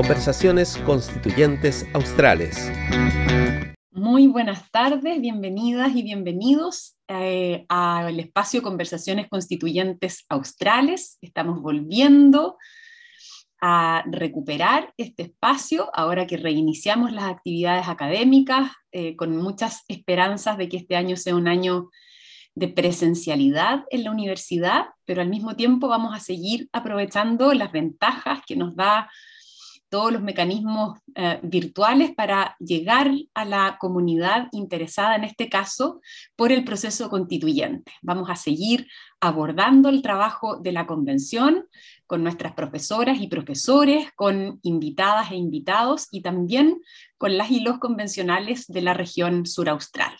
Conversaciones Constituyentes Australes. Muy buenas tardes, bienvenidas y bienvenidos eh, al espacio Conversaciones Constituyentes Australes. Estamos volviendo a recuperar este espacio ahora que reiniciamos las actividades académicas eh, con muchas esperanzas de que este año sea un año de presencialidad en la universidad, pero al mismo tiempo vamos a seguir aprovechando las ventajas que nos da todos los mecanismos eh, virtuales para llegar a la comunidad interesada, en este caso, por el proceso constituyente. Vamos a seguir abordando el trabajo de la convención con nuestras profesoras y profesores, con invitadas e invitados y también con las y los convencionales de la región suraustral.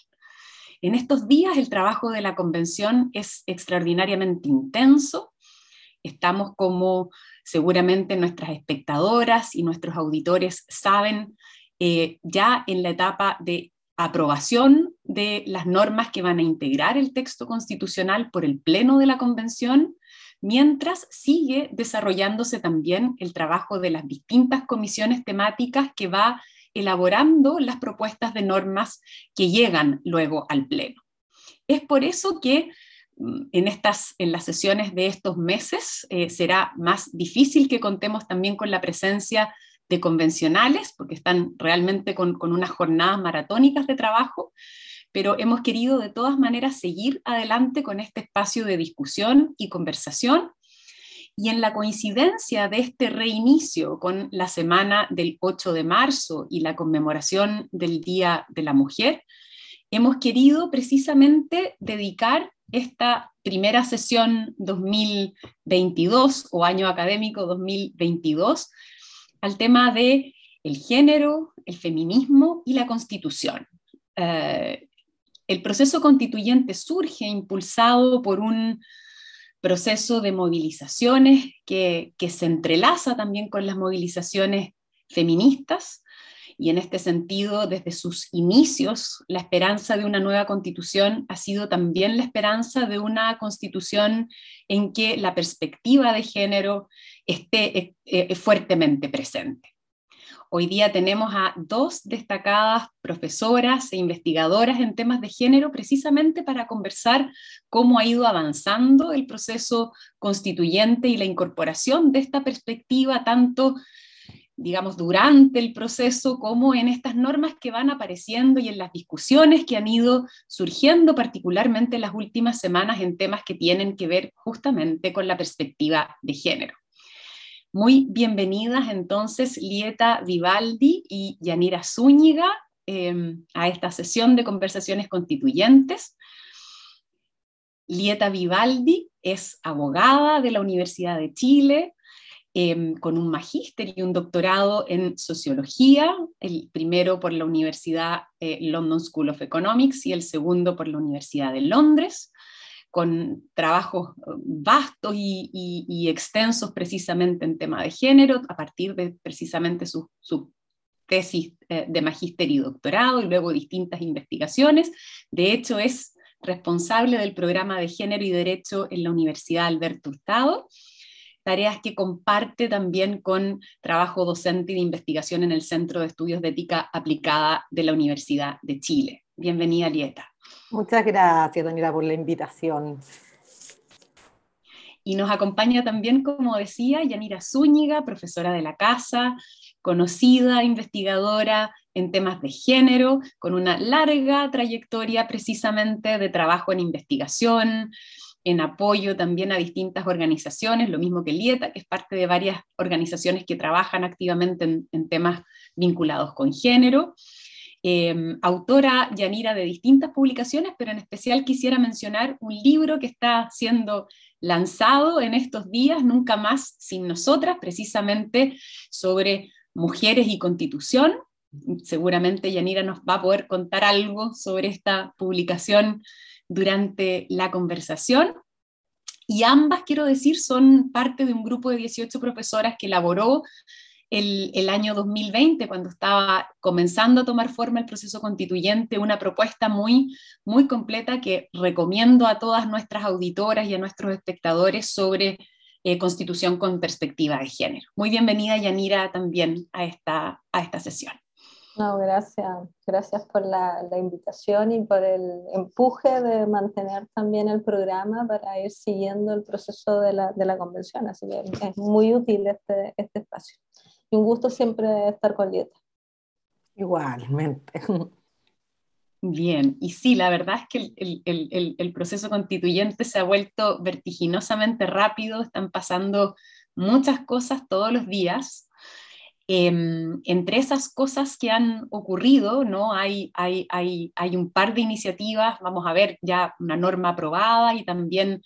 En estos días el trabajo de la convención es extraordinariamente intenso. Estamos como seguramente nuestras espectadoras y nuestros auditores saben eh, ya en la etapa de aprobación de las normas que van a integrar el texto constitucional por el Pleno de la Convención, mientras sigue desarrollándose también el trabajo de las distintas comisiones temáticas que va elaborando las propuestas de normas que llegan luego al Pleno. Es por eso que en, estas, en las sesiones de estos meses eh, será más difícil que contemos también con la presencia de convencionales, porque están realmente con, con unas jornadas maratónicas de trabajo, pero hemos querido de todas maneras seguir adelante con este espacio de discusión y conversación. Y en la coincidencia de este reinicio con la semana del 8 de marzo y la conmemoración del Día de la Mujer, hemos querido precisamente dedicar esta primera sesión 2022 o año académico 2022 al tema de el género, el feminismo y la constitución. Eh, el proceso constituyente surge impulsado por un proceso de movilizaciones que, se entrelaza también con las movilizaciones feministas y en este sentido, desde sus inicios, la esperanza de una nueva constitución ha sido también la esperanza de una constitución en que la perspectiva de género esté eh, eh, fuertemente presente. Hoy día tenemos a dos destacadas profesoras e investigadoras en temas de género precisamente para conversar cómo ha ido avanzando el proceso constituyente y la incorporación de esta perspectiva tanto digamos, durante el proceso, como en estas normas que van apareciendo y en las discusiones que han ido surgiendo, particularmente en las últimas semanas, en temas que tienen que ver justamente con la perspectiva de género. Muy bienvenidas entonces Lieta Vivaldi y Yanira Zúñiga em, a esta sesión de conversaciones constituyentes. Lieta Vivaldi es abogada de la Universidad de Chile, em, con un magíster y un doctorado en sociología, el primero por la Universidad eh, London School of Economics y el segundo por la Universidad de Londres con trabajos eh, vastos y, extensos precisamente en tema de género, a partir de precisamente su, tesis eh, de magíster y doctorado y luego distintas investigaciones. De hecho, es responsable del programa de género y derecho en la Universidad Alberto Hurtado, tareas que comparte también con trabajo docente y de investigación en el Centro de Estudios de Ética Aplicada de la Universidad de Chile. Bienvenida, Lieta. Muchas gracias, Daniela, por la invitación. Y nos acompaña también, como decía, Yanira Zúñiga, profesora de la casa, conocida investigadora en temas de género, con una larga trayectoria precisamente de trabajo en investigación, en apoyo también a distintas organizaciones, lo mismo que Lieta, que es parte de varias organizaciones que trabajan activamente en, temas vinculados con género. Em, autora Yanira de distintas publicaciones, pero en especial quisiera mencionar un libro que está siendo lanzado en estos días, Nunca más sin nosotras, precisamente sobre mujeres y constitución. Seguramente Yanira nos va a poder contar algo sobre esta publicación durante la conversación. Y ambas, quiero decir, son parte de un grupo de 18 profesoras que elaboró el, año 2020, cuando estaba comenzando a tomar forma el proceso constituyente, una propuesta muy, muy completa que recomiendo a todas nuestras auditoras y a nuestros espectadores sobre eh, Constitución con perspectiva de género. Muy bienvenida, Yanira, también a esta, a esta sesión. No, gracias. Gracias por la, la, invitación y por el empuje de mantener también el programa para ir siguiendo el proceso de la, de la convención. Así que es muy útil este, este espacio. Y un gusto siempre estar con Lieta. Igualmente. Bien, y sí, la verdad es que el, el, el, el, proceso constituyente se ha vuelto vertiginosamente rápido, están pasando muchas cosas todos los días. Eh, entre esas cosas que han ocurrido, ¿no? Hay, hay, hay, hay un par de iniciativas, vamos a ver ya una norma aprobada y también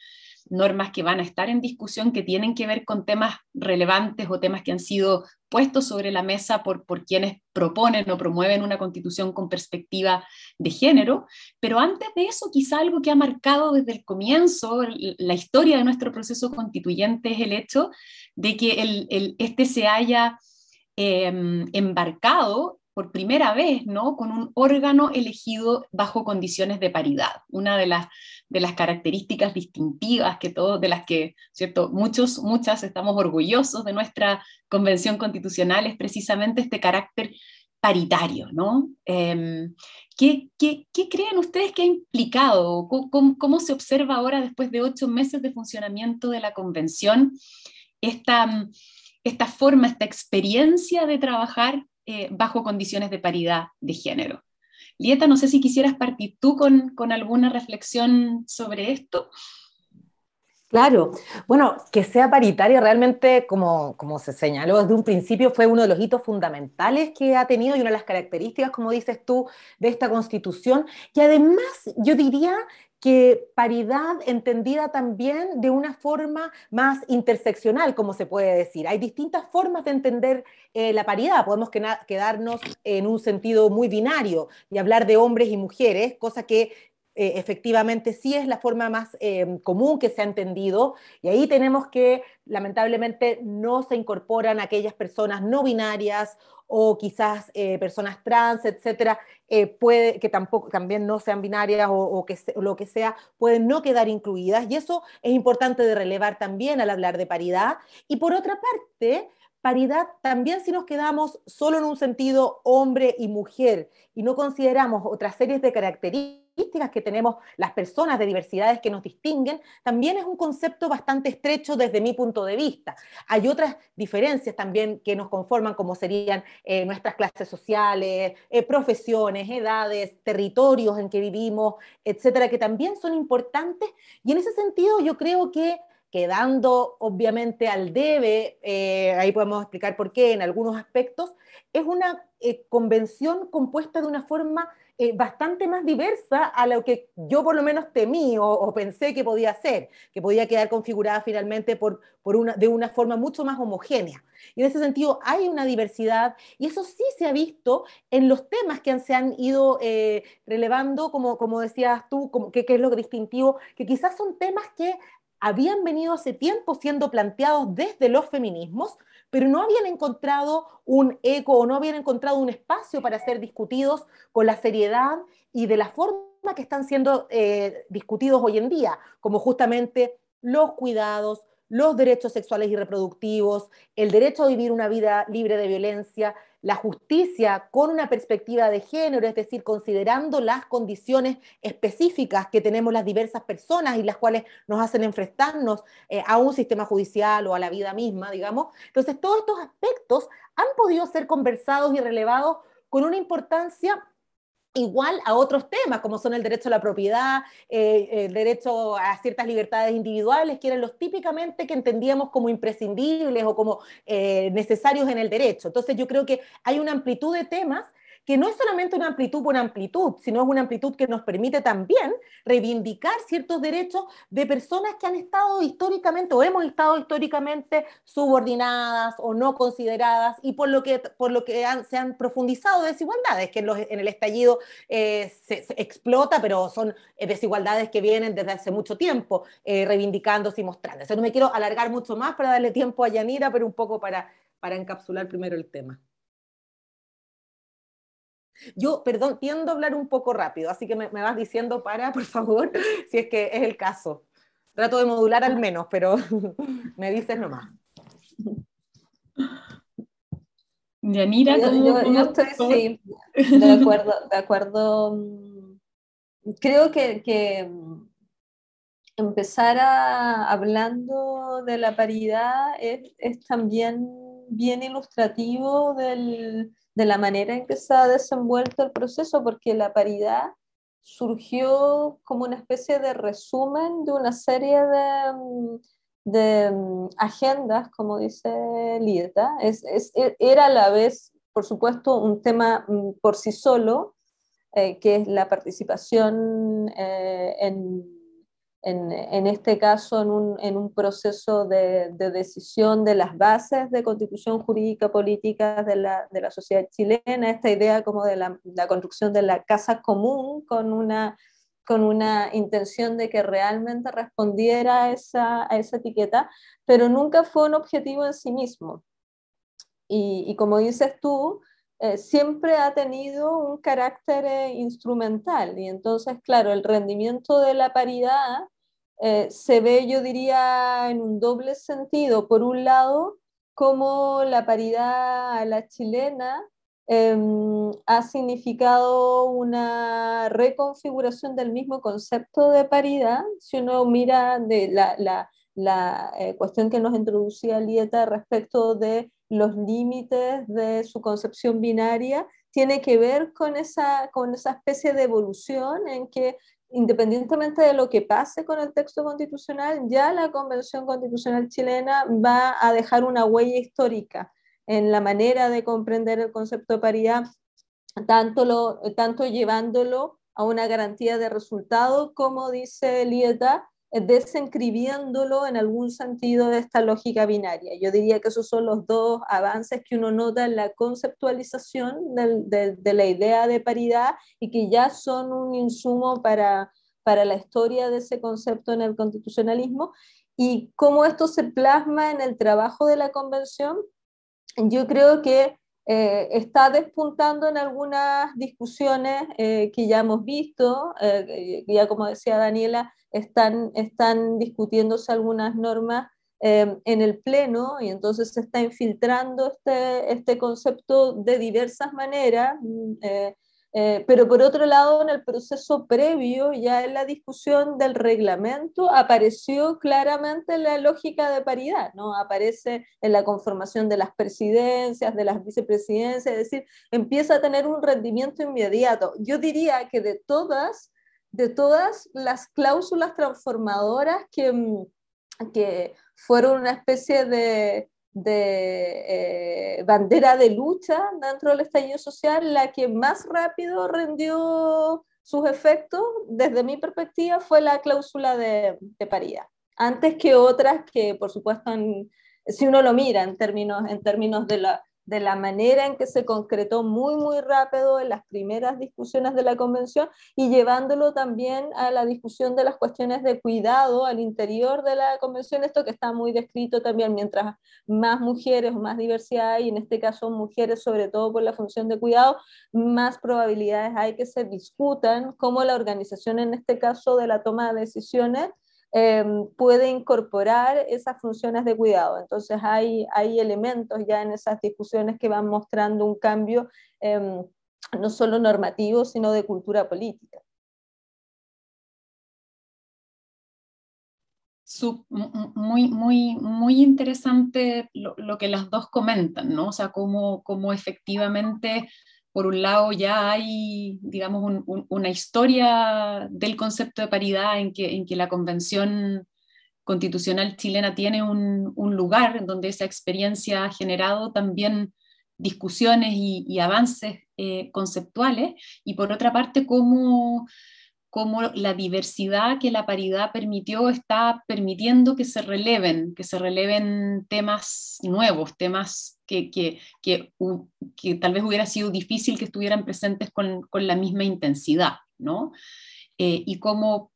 normas que van a estar en discusión que tienen que ver con temas relevantes o temas que han sido puestos sobre la mesa por, por quienes proponen o promueven una constitución con perspectiva de género. Pero antes de eso, quizá algo que ha marcado desde el comienzo la historia de nuestro proceso constituyente es el hecho de que este se haya eh, embarcado por primera vez, ¿no? Con un órgano elegido bajo condiciones de paridad. Una de las, de las características distintivas que todos, de las que, ¿cierto? Muchos, muchas estamos orgullosos de nuestra convención constitucional es precisamente este carácter paritario, ¿no? Eh, ¿qué, qué, qué, creen ustedes que ha implicado? ¿Cómo, ¿Cómo, se observa ahora, después de ocho meses de funcionamiento de la convención, esta, esta forma, esta experiencia de trabajar eh, bajo condiciones de paridad de género. Lieta, no sé si quisieras partir tú con, con alguna reflexión sobre esto. Claro, bueno, que sea paritaria realmente, como, como se señaló desde un principio, fue uno de los hitos fundamentales que ha tenido y una de las características, como dices tú, de esta constitución. Y además, yo diría que paridad entendida también de una forma más interseccional, como se puede decir. Hay distintas formas de entender eh, la paridad. Podemos quedarnos en un sentido muy binario y hablar de hombres y mujeres, cosa que eh, efectivamente sí es la forma más eh, común que se ha entendido. Y ahí tenemos que, lamentablemente, no se incorporan aquellas personas no binarias o quizás eh, personas trans, etcétera, eh, puede que tampoco también no sean binarias o, que o lo que sea, pueden no quedar incluidas y eso es importante de relevar también al hablar de paridad. Y por otra parte, paridad también si nos quedamos solo en un sentido hombre y mujer y no consideramos otras series de características que tenemos las personas de diversidades que nos distinguen, también es un concepto bastante estrecho desde mi punto de vista. Hay otras diferencias también que nos conforman, como serían eh, nuestras clases sociales, eh, profesiones, edades, territorios en que vivimos, etcétera, que también son importantes. Y en ese sentido yo creo que quedando obviamente al debe, eh, ahí podemos explicar por qué en algunos aspectos, es una eh, convención compuesta de una forma eh, bastante más diversa a lo que yo por lo menos temí o, pensé que podía ser, que podía quedar configurada finalmente por, por una, de una forma mucho más homogénea. Y en ese sentido hay una diversidad y eso sí se ha visto en los temas que se han ido eh, relevando, como, como decías tú, como, que es lo distintivo, que quizás son temas que habían venido hace tiempo siendo planteados desde los feminismos, pero no habían encontrado un eco o no habían encontrado un espacio para ser discutidos con la seriedad y de la forma que están siendo eh, discutidos hoy en día, como justamente los cuidados, los derechos sexuales y reproductivos, el derecho a vivir una vida libre de violencia, la justicia con una perspectiva de género, es decir, considerando las condiciones específicas que tenemos las diversas personas y las cuales nos hacen enfrentarnos eh, a un sistema judicial o a la vida misma, digamos. Entonces, todos estos aspectos han podido ser conversados y relevados con una importancia igual a otros temas, como son el derecho a la propiedad, eh, el derecho a ciertas libertades individuales, que eran los típicamente que entendíamos como imprescindibles o como eh, necesarios en el derecho. Entonces yo creo que hay una amplitud de temas que no es solamente una amplitud por amplitud, sino es una amplitud que nos permite también reivindicar ciertos derechos de personas que han estado históricamente o hemos estado históricamente subordinadas o no consideradas y por lo que, por lo que se han profundizado desigualdades, que en, el estallido eh, se, se, explota, pero son eh, desigualdades que vienen desde hace mucho tiempo eh, reivindicándose y mostrándose. No me quiero alargar mucho más para darle tiempo a Yanira, pero un poco para, para encapsular primero el tema. Yo, perdón, tiendo a hablar un poco rápido, así que me, me, vas diciendo para, por favor, si es que es el caso. trato de modular al menos, pero me dices nomás. Yanira, yo, yo, estoy sí, de acuerdo, de acuerdo. Mm, creo que, que mm, empezar a, hablando de la paridad es, es también bien ilustrativo del, de la manera en que se ha desenvuelto el proceso, porque la paridad surgió como una especie de resumen de una serie de, mm, de mm, agendas, como dice Lieta. Es, es, e, era a la vez, por supuesto, un tema mm, por sí solo, eh, que es la participación eh, en, en, en, este caso en un, en un proceso de, de, decisión de las bases de constitución jurídica política de la, de la sociedad chilena, esta idea como de la, la construcción de la casa común con una con una intención de que realmente respondiera a esa, a esa etiqueta, pero nunca fue un objetivo en sí mismo. Y, y como dices tú, eh, siempre ha tenido un carácter eh, instrumental y entonces, claro, el rendimiento de la paridad eh, se ve, yo diría, en un doble sentido. Por un lado, como la paridad a la chilena Em, ha significado una reconfiguración del mismo concepto de paridad. Si uno mira de la, la, la eh, cuestión que nos introducía Lieta respecto de los límites de su concepción binaria, tiene que ver con esa, con esa especie de evolución en que independientemente de lo que pase con el texto constitucional, ya la Convención Constitucional chilena va a dejar una huella histórica en la manera de comprender el concepto de paridad, tanto, lo, tanto llevándolo a una garantía de resultado, como dice Lieta, desencribiendo en algún sentido de esta lógica binaria. Yo diría que esos son los dos avances que uno nota en la conceptualización de, de la idea de paridad y que ya son un insumo para, para la historia de ese concepto en el constitucionalismo y cómo esto se plasma en el trabajo de la convención yo creo que eh, está despuntando en algunas discusiones eh, que ya hemos visto, eh, ya como decía Daniela, están, están discutiéndose algunas normas en el Pleno y entonces se está infiltrando este, este concepto de diversas maneras. Eh, pero por otro lado, en el proceso previo, ya en la discusión del reglamento, apareció claramente la lógica de paridad, ¿no? Aparece en la conformación de las presidencias, de las vicepresidencias, es decir, empieza a tener un rendimiento inmediato. Yo diría que de todas, de todas las cláusulas transformadoras que, mm, que fueron una especie de, de eh, bandera de lucha dentro del estallido social, la que más rápido rendió sus efectos, desde mi perspectiva, fue la cláusula de, de paridad. Antes que otras que, por supuesto, si uno lo mira en términos, en términos de la de la manera en que se concretó muy, muy rápido en las primeras discusiones de la convención y llevándolo también a la discusión de las cuestiones de cuidado al interior de la convención, esto que está muy descrito también, mientras más mujeres o más diversidad hay, en este caso mujeres sobre todo por la función de cuidado, más probabilidades hay que se discutan cómo la organización en este caso de la toma de decisiones Em, puede incorporar esas funciones de cuidado. Entonces hay, hay elementos ya en esas discusiones que van mostrando un cambio em, no solo normativo, sino de cultura política. muy, muy, muy interesante lo, lo, que las dos comentan, ¿no? O sea, cómo, cómo efectivamente por un lado ya hay, digamos, una historia del concepto de paridad en que, en que la Convención Constitucional chilena tiene un, lugar en donde esa experiencia ha generado también discusiones y, avances eh, conceptuales, y por otra parte, cómo cómo la diversidad que la paridad permitió está permitiendo que se releven, que se releven temas nuevos, temas que, que, que, tal vez hubiera sido difícil que estuvieran presentes con, con la misma intensidad, ¿no? Eh, y cómo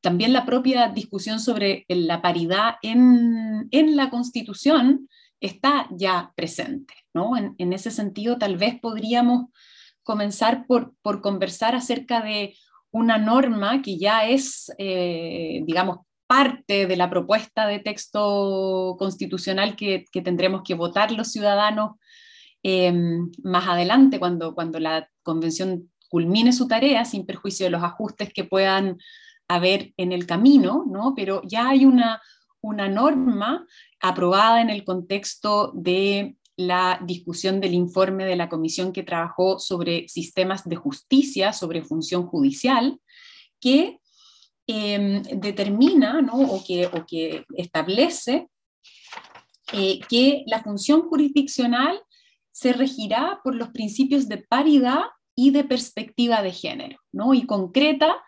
también la propia discusión sobre la paridad en, en la Constitución está ya presente, ¿no? En, en, ese sentido, tal vez podríamos comenzar por, por conversar acerca de una norma que ya es, eh, digamos, parte de la propuesta de texto constitucional que, tendremos que votar los ciudadanos em, más adelante, cuando, cuando la convención culmine su tarea, sin perjuicio de los ajustes que puedan haber en el camino, ¿no? pero ya hay una, una norma aprobada en el contexto de la discusión del informe de la comisión que trabajó sobre sistemas de justicia, sobre función judicial, que em, determina o, que, establece eh, que la función jurisdiccional se regirá por los principios de paridad y de perspectiva de género, ¿no? y concreta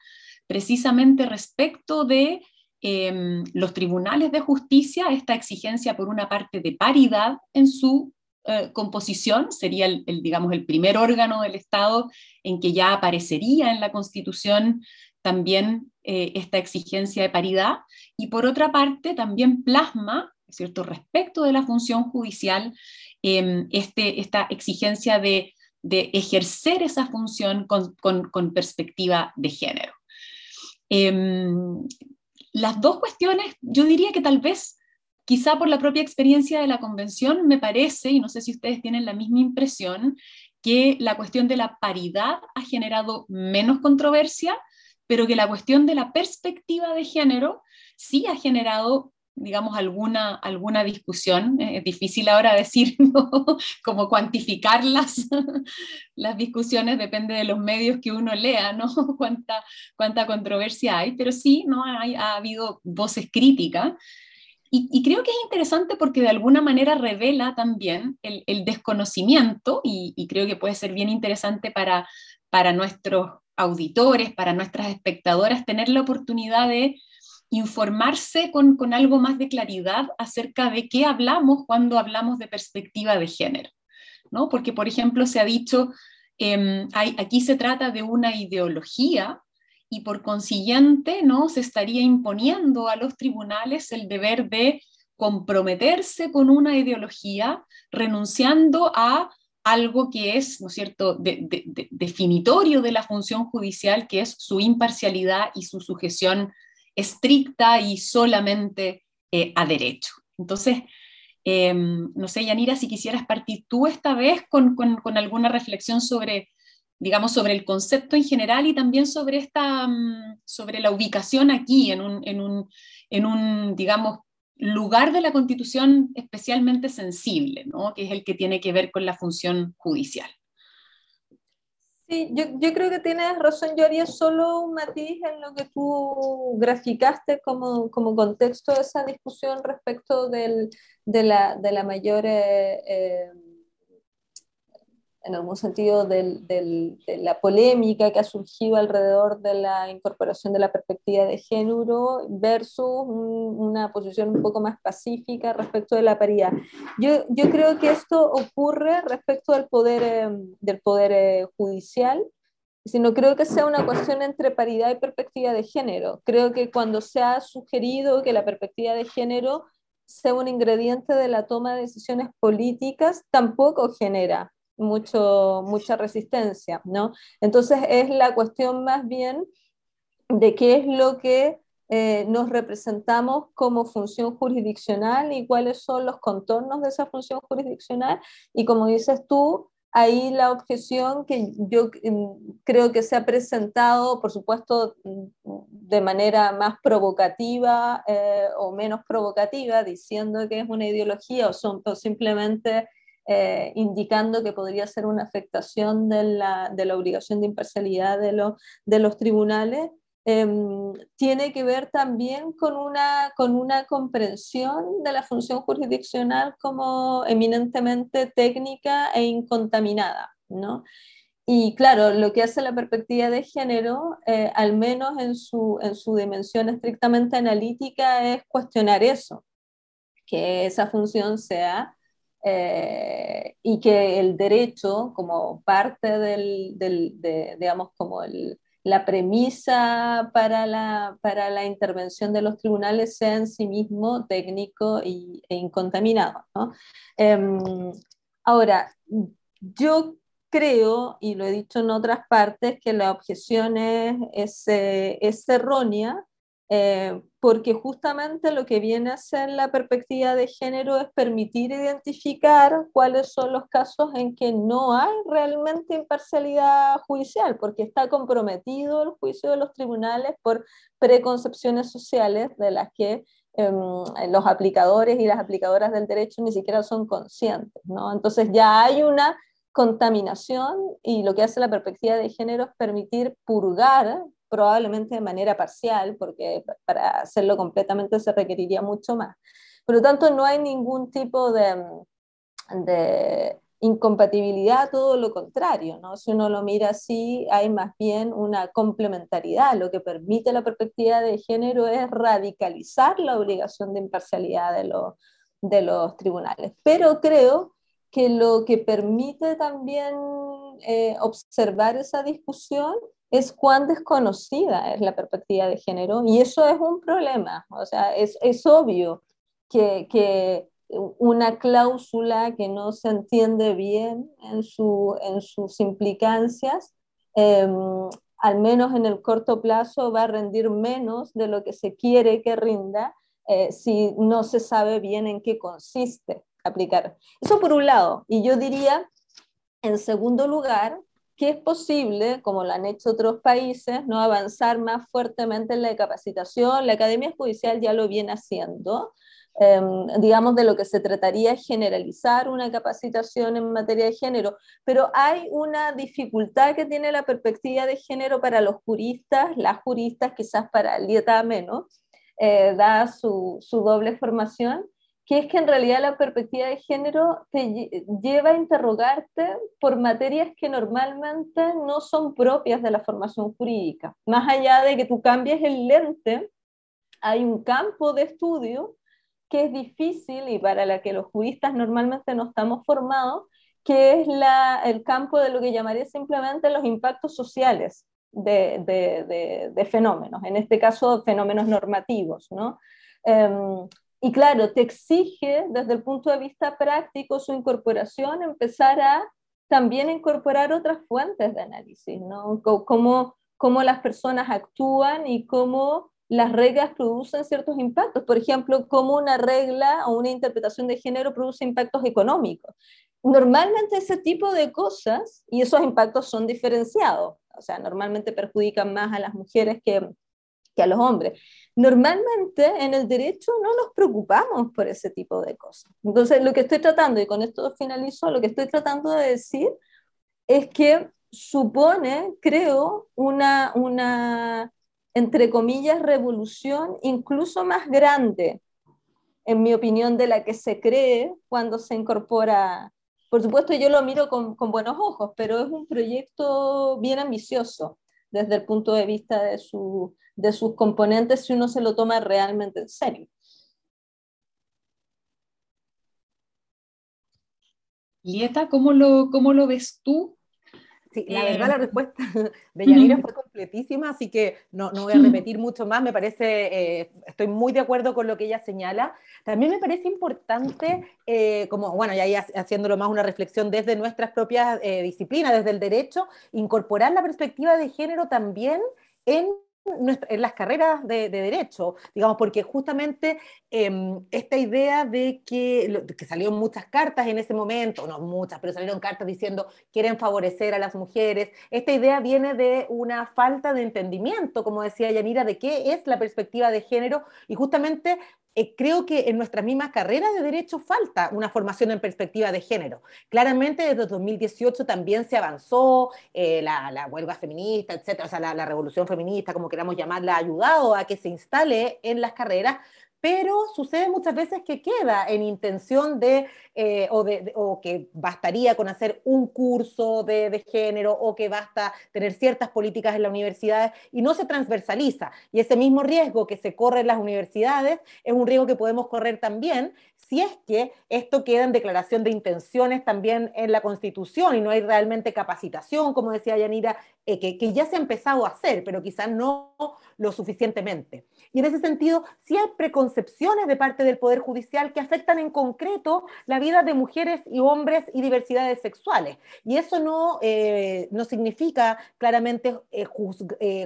precisamente respecto de em, los tribunales de justicia esta exigencia por una parte de paridad en su eh, composición, sería el, digamos, el primer órgano del Estado en que ya aparecería en la Constitución también eh, esta exigencia de paridad, y por otra parte también plasma, ¿cierto?, respecto de la función judicial, em, este, esta exigencia de, ejercer esa función con, perspectiva de género. Em, las dos cuestiones, yo diría que tal vez quizá por la propia experiencia de la convención, me parece, y no sé si ustedes tienen la misma impresión, que la cuestión de la paridad ha generado menos controversia, pero que la cuestión de la perspectiva de género sí ha generado digamos, alguna, alguna discusión. Es difícil ahora decir cómo cuantificar las, las discusiones, depende de los medios que uno lea, ¿no? cuánta, cuánta controversia hay, pero sí ¿no? Hay, ha habido voces críticas y, creo que es interesante porque de alguna manera revela también el, desconocimiento y, creo que puede ser bien interesante para, para nuestros auditores, para nuestras espectadoras, tener la oportunidad de informarse con, con, algo más de claridad acerca de qué hablamos cuando hablamos de perspectiva de género. ¿no? Porque, por ejemplo, se ha dicho, hay, aquí se trata de una ideología y por consiguiente no se estaría imponiendo a los tribunales el deber de comprometerse con una ideología, renunciando a algo que es, ¿no es cierto?, definitorio de la función judicial, que es su imparcialidad y su sujeción estricta y solamente eh, a derecho. Entonces, em, no sé, Yanira, si quisieras partir tú esta vez con, con alguna reflexión sobre digamos, sobre el concepto en general y también sobre, esta, mm, sobre la ubicación aquí, en un, en un, en un digamos, lugar de la Constitución especialmente sensible, ¿no? que es el que tiene que ver con la función judicial. Sí, yo, yo, creo que tienes razón, yo haría solo un matiz en lo que tú graficaste como, como contexto de esa discusión respecto del, de, la, de, la, mayor... Eh, eh, en algún sentido de la polémica que ha surgido alrededor de la incorporación de la perspectiva de género versus una posición un poco más pacífica respecto de la paridad. Yo, yo creo que esto ocurre respecto del poder, eh, del poder eh, judicial, sino creo que sea una cuestión entre paridad y perspectiva de género. Creo que cuando se ha sugerido que la perspectiva de género sea un ingrediente de la toma de decisiones políticas, tampoco genera mucho, mucha resistencia, ¿no? Entonces es la cuestión más bien de qué es lo que eh, nos representamos como función jurisdiccional y cuáles son los contornos de esa función jurisdiccional. Y como dices tú, ahí la objeción que yo mm, creo que se ha presentado, por supuesto, mm, de manera más provocativa eh, o menos provocativa, diciendo que es una ideología o, o simplemente eh, indicando que podría ser una afectación de la, de la obligación de imparcialidad de, de los tribunales, em, tiene que ver también con una, con una comprensión de la función jurisdiccional como eminentemente técnica e incontaminada. ¿no? Y claro, lo que hace la perspectiva de género, eh, al menos en su, en su dimensión estrictamente analítica, es cuestionar eso, que esa función sea eh, y que el derecho, como parte del, del de, digamos, como el, la premisa para la, para la intervención de los tribunales sea en sí mismo técnico y, e incontaminado. ¿no? Em, ahora, yo creo, y lo he dicho en otras partes, que la objeción es, es, eh, es errónea eh, porque justamente lo que viene a ser la perspectiva de género es permitir identificar cuáles son los casos en que no hay realmente imparcialidad judicial, porque está comprometido el juicio de los tribunales por preconcepciones sociales de las que em, los aplicadores y las aplicadoras del derecho ni siquiera son conscientes. ¿no? Entonces ya hay una contaminación y lo que hace la perspectiva de género es permitir purgar probablemente de manera parcial, porque para hacerlo completamente se requeriría mucho más. Por lo tanto, no hay ningún tipo de, de incompatibilidad, todo lo contrario, ¿no? Si uno lo mira así, hay más bien una complementariedad. Lo que permite la perspectiva de género es radicalizar la obligación de imparcialidad de, los, de los tribunales. Pero creo que lo que permite también eh, observar esa discusión es cuán desconocida es la perspectiva de género y eso es un problema. O sea, es, es obvio que, que, una cláusula que no se entiende bien en, su, en sus implicancias, em, al menos en el corto plazo, va a rendir menos de lo que se quiere que rinda eh, si no se sabe bien en qué consiste aplicar. Eso por un lado. Y yo diría, en segundo lugar, que es posible, como lo han hecho otros países, no avanzar más fuertemente en la capacitación. La Academia Judicial ya lo viene haciendo. Em, digamos, de lo que se trataría es generalizar una capacitación en materia de género, pero hay una dificultad que tiene la perspectiva de género para los juristas, las juristas quizás para el dieta menos, eh, da su, su doble formación, que es que en realidad la perspectiva de género te lleva a interrogarte por materias que normalmente no son propias de la formación jurídica. Más allá de que tú cambies el lente, hay un campo de estudio que es difícil y para la que los juristas normalmente no estamos formados, que es la, el campo de lo que llamaría simplemente los impactos sociales de, de, de, fenómenos, en este caso fenómenos normativos. ¿no? Em, y claro, te exige desde el punto de vista práctico su incorporación, empezar a también incorporar otras fuentes de análisis, ¿no? Cómo, cómo las personas actúan y cómo las reglas producen ciertos impactos. Por ejemplo, cómo una regla o una interpretación de género produce impactos económicos. Normalmente ese tipo de cosas, y esos impactos son diferenciados, o sea, normalmente perjudican más a las mujeres que, que a los hombres. Normalmente en el derecho no nos preocupamos por ese tipo de cosas. Entonces, lo que estoy tratando, y con esto finalizo, lo que estoy tratando de decir es que supone, creo, una, una entre comillas, revolución incluso más grande, en mi opinión, de la que se cree cuando se incorpora. Por supuesto, yo lo miro con, con buenos ojos, pero es un proyecto bien ambicioso desde el punto de vista de, su, de sus componentes si uno se lo toma realmente en serio. Lieta, ¿cómo lo, cómo lo ves tú Sí, la verdad la respuesta de Yanira fue completísima, así que no, no voy a repetir mucho más, me parece, eh, estoy muy de acuerdo con lo que ella señala. También me parece importante, eh, como, bueno, ya ahí haciéndolo más una reflexión desde nuestras propias eh, disciplinas, desde el derecho, incorporar la perspectiva de género también en en las carreras de, derecho, digamos, porque justamente em, esta idea de que, que salieron muchas cartas en ese momento, no muchas, pero salieron cartas diciendo quieren favorecer a las mujeres, esta idea viene de una falta de entendimiento, como decía Yanira, de qué es la perspectiva de género y justamente eh, creo que en nuestra misma carrera de derecho falta una formación en perspectiva de género. Claramente desde 2018 también se avanzó, eh, la, la, huelga feminista, etcétera, o sea, la, la revolución feminista, como queramos llamarla, ha ayudado a que se instale en las carreras, pero sucede muchas veces que queda en intención de, eh, o, de, o, que bastaría con hacer un curso de, de, género o que basta tener ciertas políticas en las universidades y no se transversaliza. Y ese mismo riesgo que se corre en las universidades es un riesgo que podemos correr también si es que esto queda en declaración de intenciones también en la Constitución y no hay realmente capacitación, como decía Yanira, eh, que, ya se ha empezado a hacer, pero quizás no lo suficientemente. Y en ese sentido, sí hay preconcepciones de parte del Poder Judicial que afectan en concreto la vida de mujeres y hombres y diversidades sexuales. Y eso no, eh, no significa claramente eh,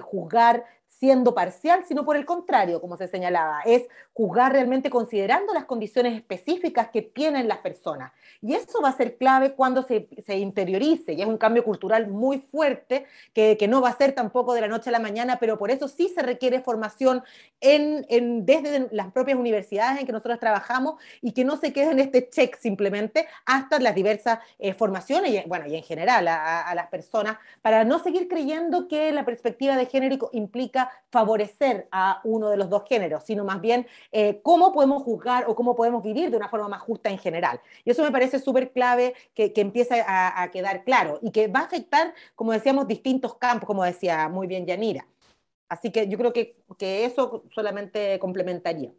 juzgar siendo parcial, sino por el contrario, como se señalaba, es juzgar realmente considerando las condiciones específicas que tienen las personas. Y eso va a ser clave cuando se, se interiorice, y es un cambio cultural muy fuerte, que, que, no va a ser tampoco de la noche a la mañana, pero por eso sí se requiere formación en, en, desde las propias universidades en que nosotros trabajamos y que no se quede en este check simplemente hasta las diversas eh, formaciones, y, bueno, y en general a, a las personas, para no seguir creyendo que la perspectiva de género implica favorecer a uno de los dos géneros, sino más bien eh, cómo podemos juzgar o cómo podemos vivir de una forma más justa en general. Y eso me parece súper clave que, que empiece a, a, quedar claro y que va a afectar, como decíamos, distintos campos, como decía muy bien Yanira. Así que yo creo que, que eso solamente complementaría.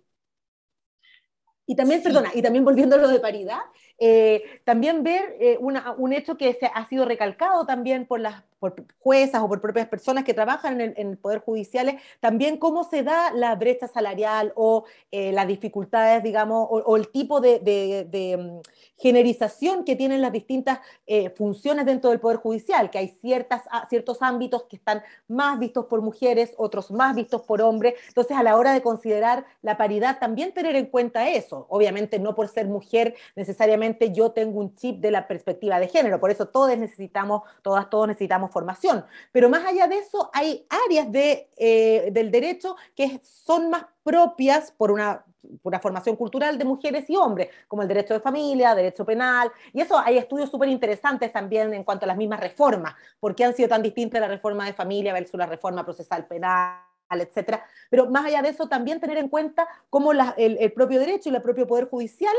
Y también, sí. perdona, y también volviendo a lo de paridad, eh, también ver eh, un hecho que se ha sido recalcado también por las por juezas o por propias personas que trabajan en el, Poder Judicial, también cómo se da la brecha salarial o eh, las dificultades, digamos, o, el tipo de, de, um, generización que tienen las distintas eh, funciones dentro del Poder Judicial, que hay ciertas, ciertos ámbitos que están más vistos por mujeres, otros más vistos por hombres. Entonces, a la hora de considerar la paridad, también tener en cuenta eso. Obviamente, no por ser mujer necesariamente yo tengo un chip de la perspectiva de género, por eso todos necesitamos, todas, todos necesitamos formación. Pero más allá de eso, hay áreas de, eh, del derecho que son más propias por una, por una formación cultural de mujeres y hombres, como el derecho de familia, derecho penal, y eso hay estudios súper interesantes también en cuanto a las mismas reformas, por qué han sido tan distintas la reforma de familia versus la reforma procesal penal etcétera. Pero más allá de eso, también tener en cuenta cómo la, el, el, propio derecho y el propio poder judicial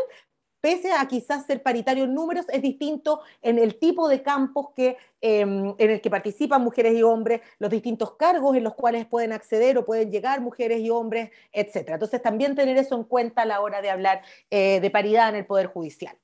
pese a quizás ser paritario en números, es distinto en el tipo de campos que, eh, en el que participan mujeres y hombres, los distintos cargos en los cuales pueden acceder o pueden llegar mujeres y hombres, etc. Entonces, también tener eso en cuenta a la hora de hablar eh, de paridad en el Poder Judicial.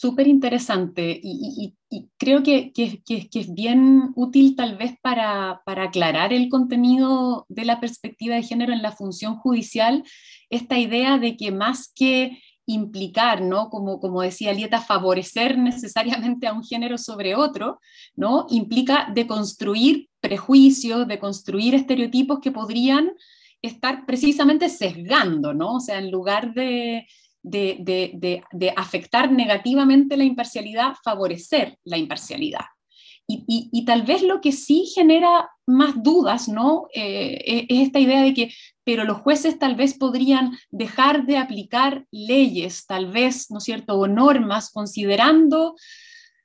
Súper interesante y, creo que, es bien útil tal vez para, para aclarar el contenido de la perspectiva de género en la función judicial esta idea de que más que implicar, ¿no? Como, como decía Lieta, favorecer necesariamente a un género sobre otro, ¿no? Implica deconstruir prejuicios, deconstruir estereotipos que podrían estar precisamente sesgando, ¿no? O sea, en lugar de, de, de, de afectar negativamente la imparcialidad, favorecer la imparcialidad. Y, y, tal vez lo que sí genera más dudas, ¿no? Eh, es esta idea de que, pero los jueces tal vez podrían dejar de aplicar leyes, tal vez, ¿no es cierto?, o normas, considerando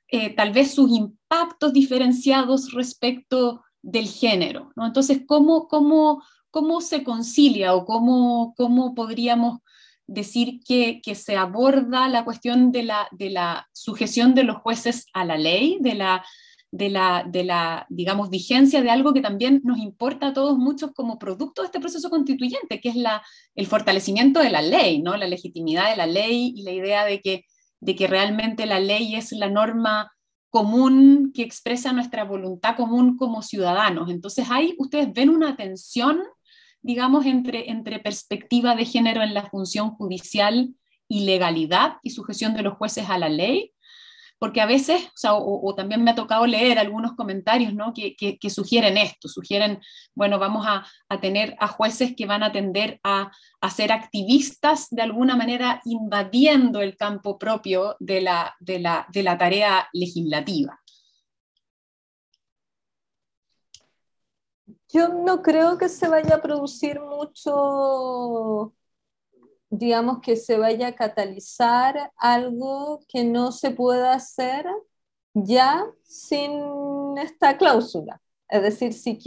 eh, tal vez sus impactos diferenciados respecto del género, ¿no? Entonces, ¿cómo, cómo, cómo se concilia o cómo, cómo podríamos decir que, que, se aborda la cuestión de la, de la sujeción de los jueces a la ley, de la de la, de la, digamos, vigencia de algo que también nos importa a todos muchos como producto de este proceso constituyente, que es la, el fortalecimiento de la ley, ¿no? la legitimidad de la ley y la idea de que, de que realmente la ley es la norma común que expresa nuestra voluntad común como ciudadanos. Entonces ahí ustedes ven una tensión, digamos, entre, entre perspectiva de género en la función judicial y legalidad y sujeción de los jueces a la ley, porque a veces, o, también me ha tocado leer algunos comentarios ¿no? que, que, que sugieren esto, sugieren, bueno, vamos a, a, tener a jueces que van a tender a, a, ser activistas de alguna manera invadiendo el campo propio de la, de la, de la tarea legislativa. Yo no creo que se vaya a producir mucho digamos, que se vaya a catalizar algo que no se pueda hacer ya sin esta cláusula. Es decir, si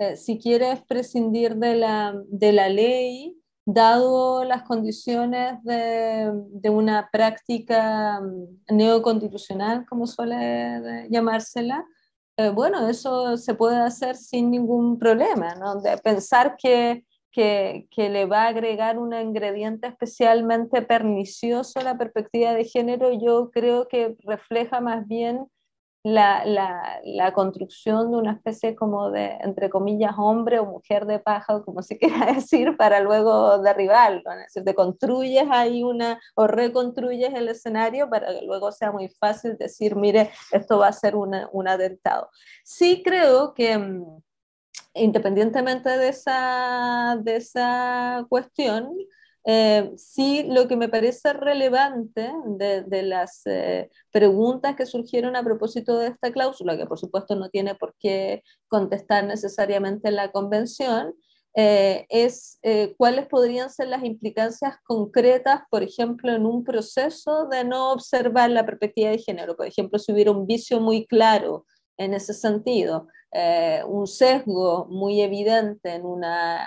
eh, si quieres prescindir de la, de la ley, dado las condiciones de, de, una práctica mm, neoconstitucional, como suele llamársela, eh, bueno, eso se puede hacer sin ningún problema, ¿no? De pensar que que, que, le va a agregar un ingrediente especialmente pernicioso a la perspectiva de género, yo creo que refleja más bien la, la, construcción de una especie como de, entre comillas, hombre o mujer de paja, como se quiera decir, para luego derribarlo. Es decir, te construyes ahí una, o reconstruyes el escenario para que luego sea muy fácil decir, mire, esto va a ser un atentado. Sí creo que mm, independientemente de esa, de esa cuestión, eh, sí, lo que me parece relevante de, las eh, preguntas que surgieron a propósito de esta cláusula, que por supuesto no tiene por qué contestar necesariamente la convención, eh, es cuáles podrían ser las implicancias concretas, por ejemplo, en un proceso de no observar la perspectiva de género. Por ejemplo, si hubiera un vicio muy claro en ese sentido, un sesgo muy evidente en una,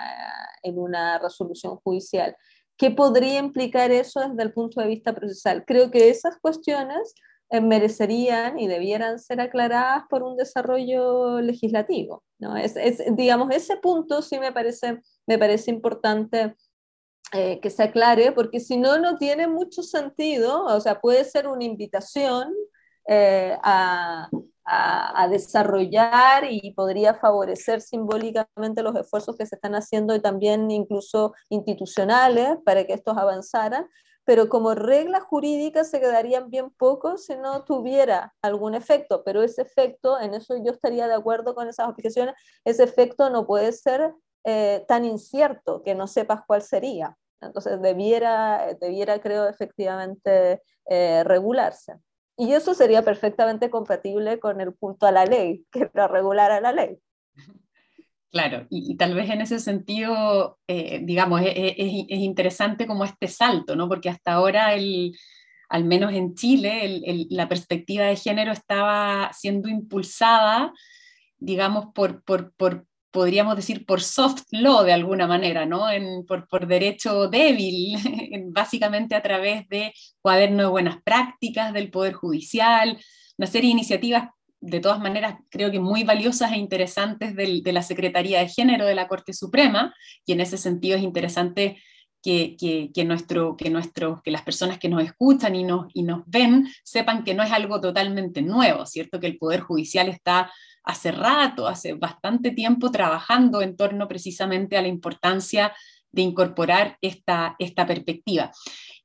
en una resolución judicial. ¿Qué podría implicar eso desde el punto de vista procesal? Creo que esas cuestiones eh, merecerían y debieran ser aclaradas por un desarrollo legislativo. ¿no? Es, digamos, ese punto sí me parece, me parece importante eh, que se aclare, porque si no, no tiene mucho sentido, o sea, puede ser una invitación eh, a, a, desarrollar y podría favorecer simbólicamente los esfuerzos que se están haciendo y también incluso institucionales para que estos avanzaran, pero como regla jurídica se quedarían bien pocos si no tuviera algún efecto, pero ese efecto, en eso yo estaría de acuerdo con esas aplicaciones, ese efecto no puede ser eh, tan incierto que no sepas cuál sería. Entonces debiera, debiera creo, efectivamente eh, regularse. Y eso sería perfectamente compatible con el punto a la ley, que lo regulara la ley. Claro, y, tal vez en ese sentido, eh, digamos, es, es, interesante como este salto, ¿no? Porque hasta ahora, el, al menos en Chile, la perspectiva de género estaba siendo impulsada, digamos, por, por, podríamos decir, por soft law de alguna manera, ¿no? Por, por, derecho débil, básicamente a través de cuaderno de buenas prácticas del Poder Judicial, una serie de iniciativas, de todas maneras, creo que muy valiosas e interesantes de la Secretaría de Género de la Corte Suprema, y en ese sentido es interesante que, que, que, nuestro, que, nuestro, que las personas que nos escuchan y nos, y nos ven sepan que no es algo totalmente nuevo, ¿cierto? Que el Poder Judicial está hace rato, hace bastante tiempo trabajando en torno precisamente a la importancia de incorporar esta, esta perspectiva.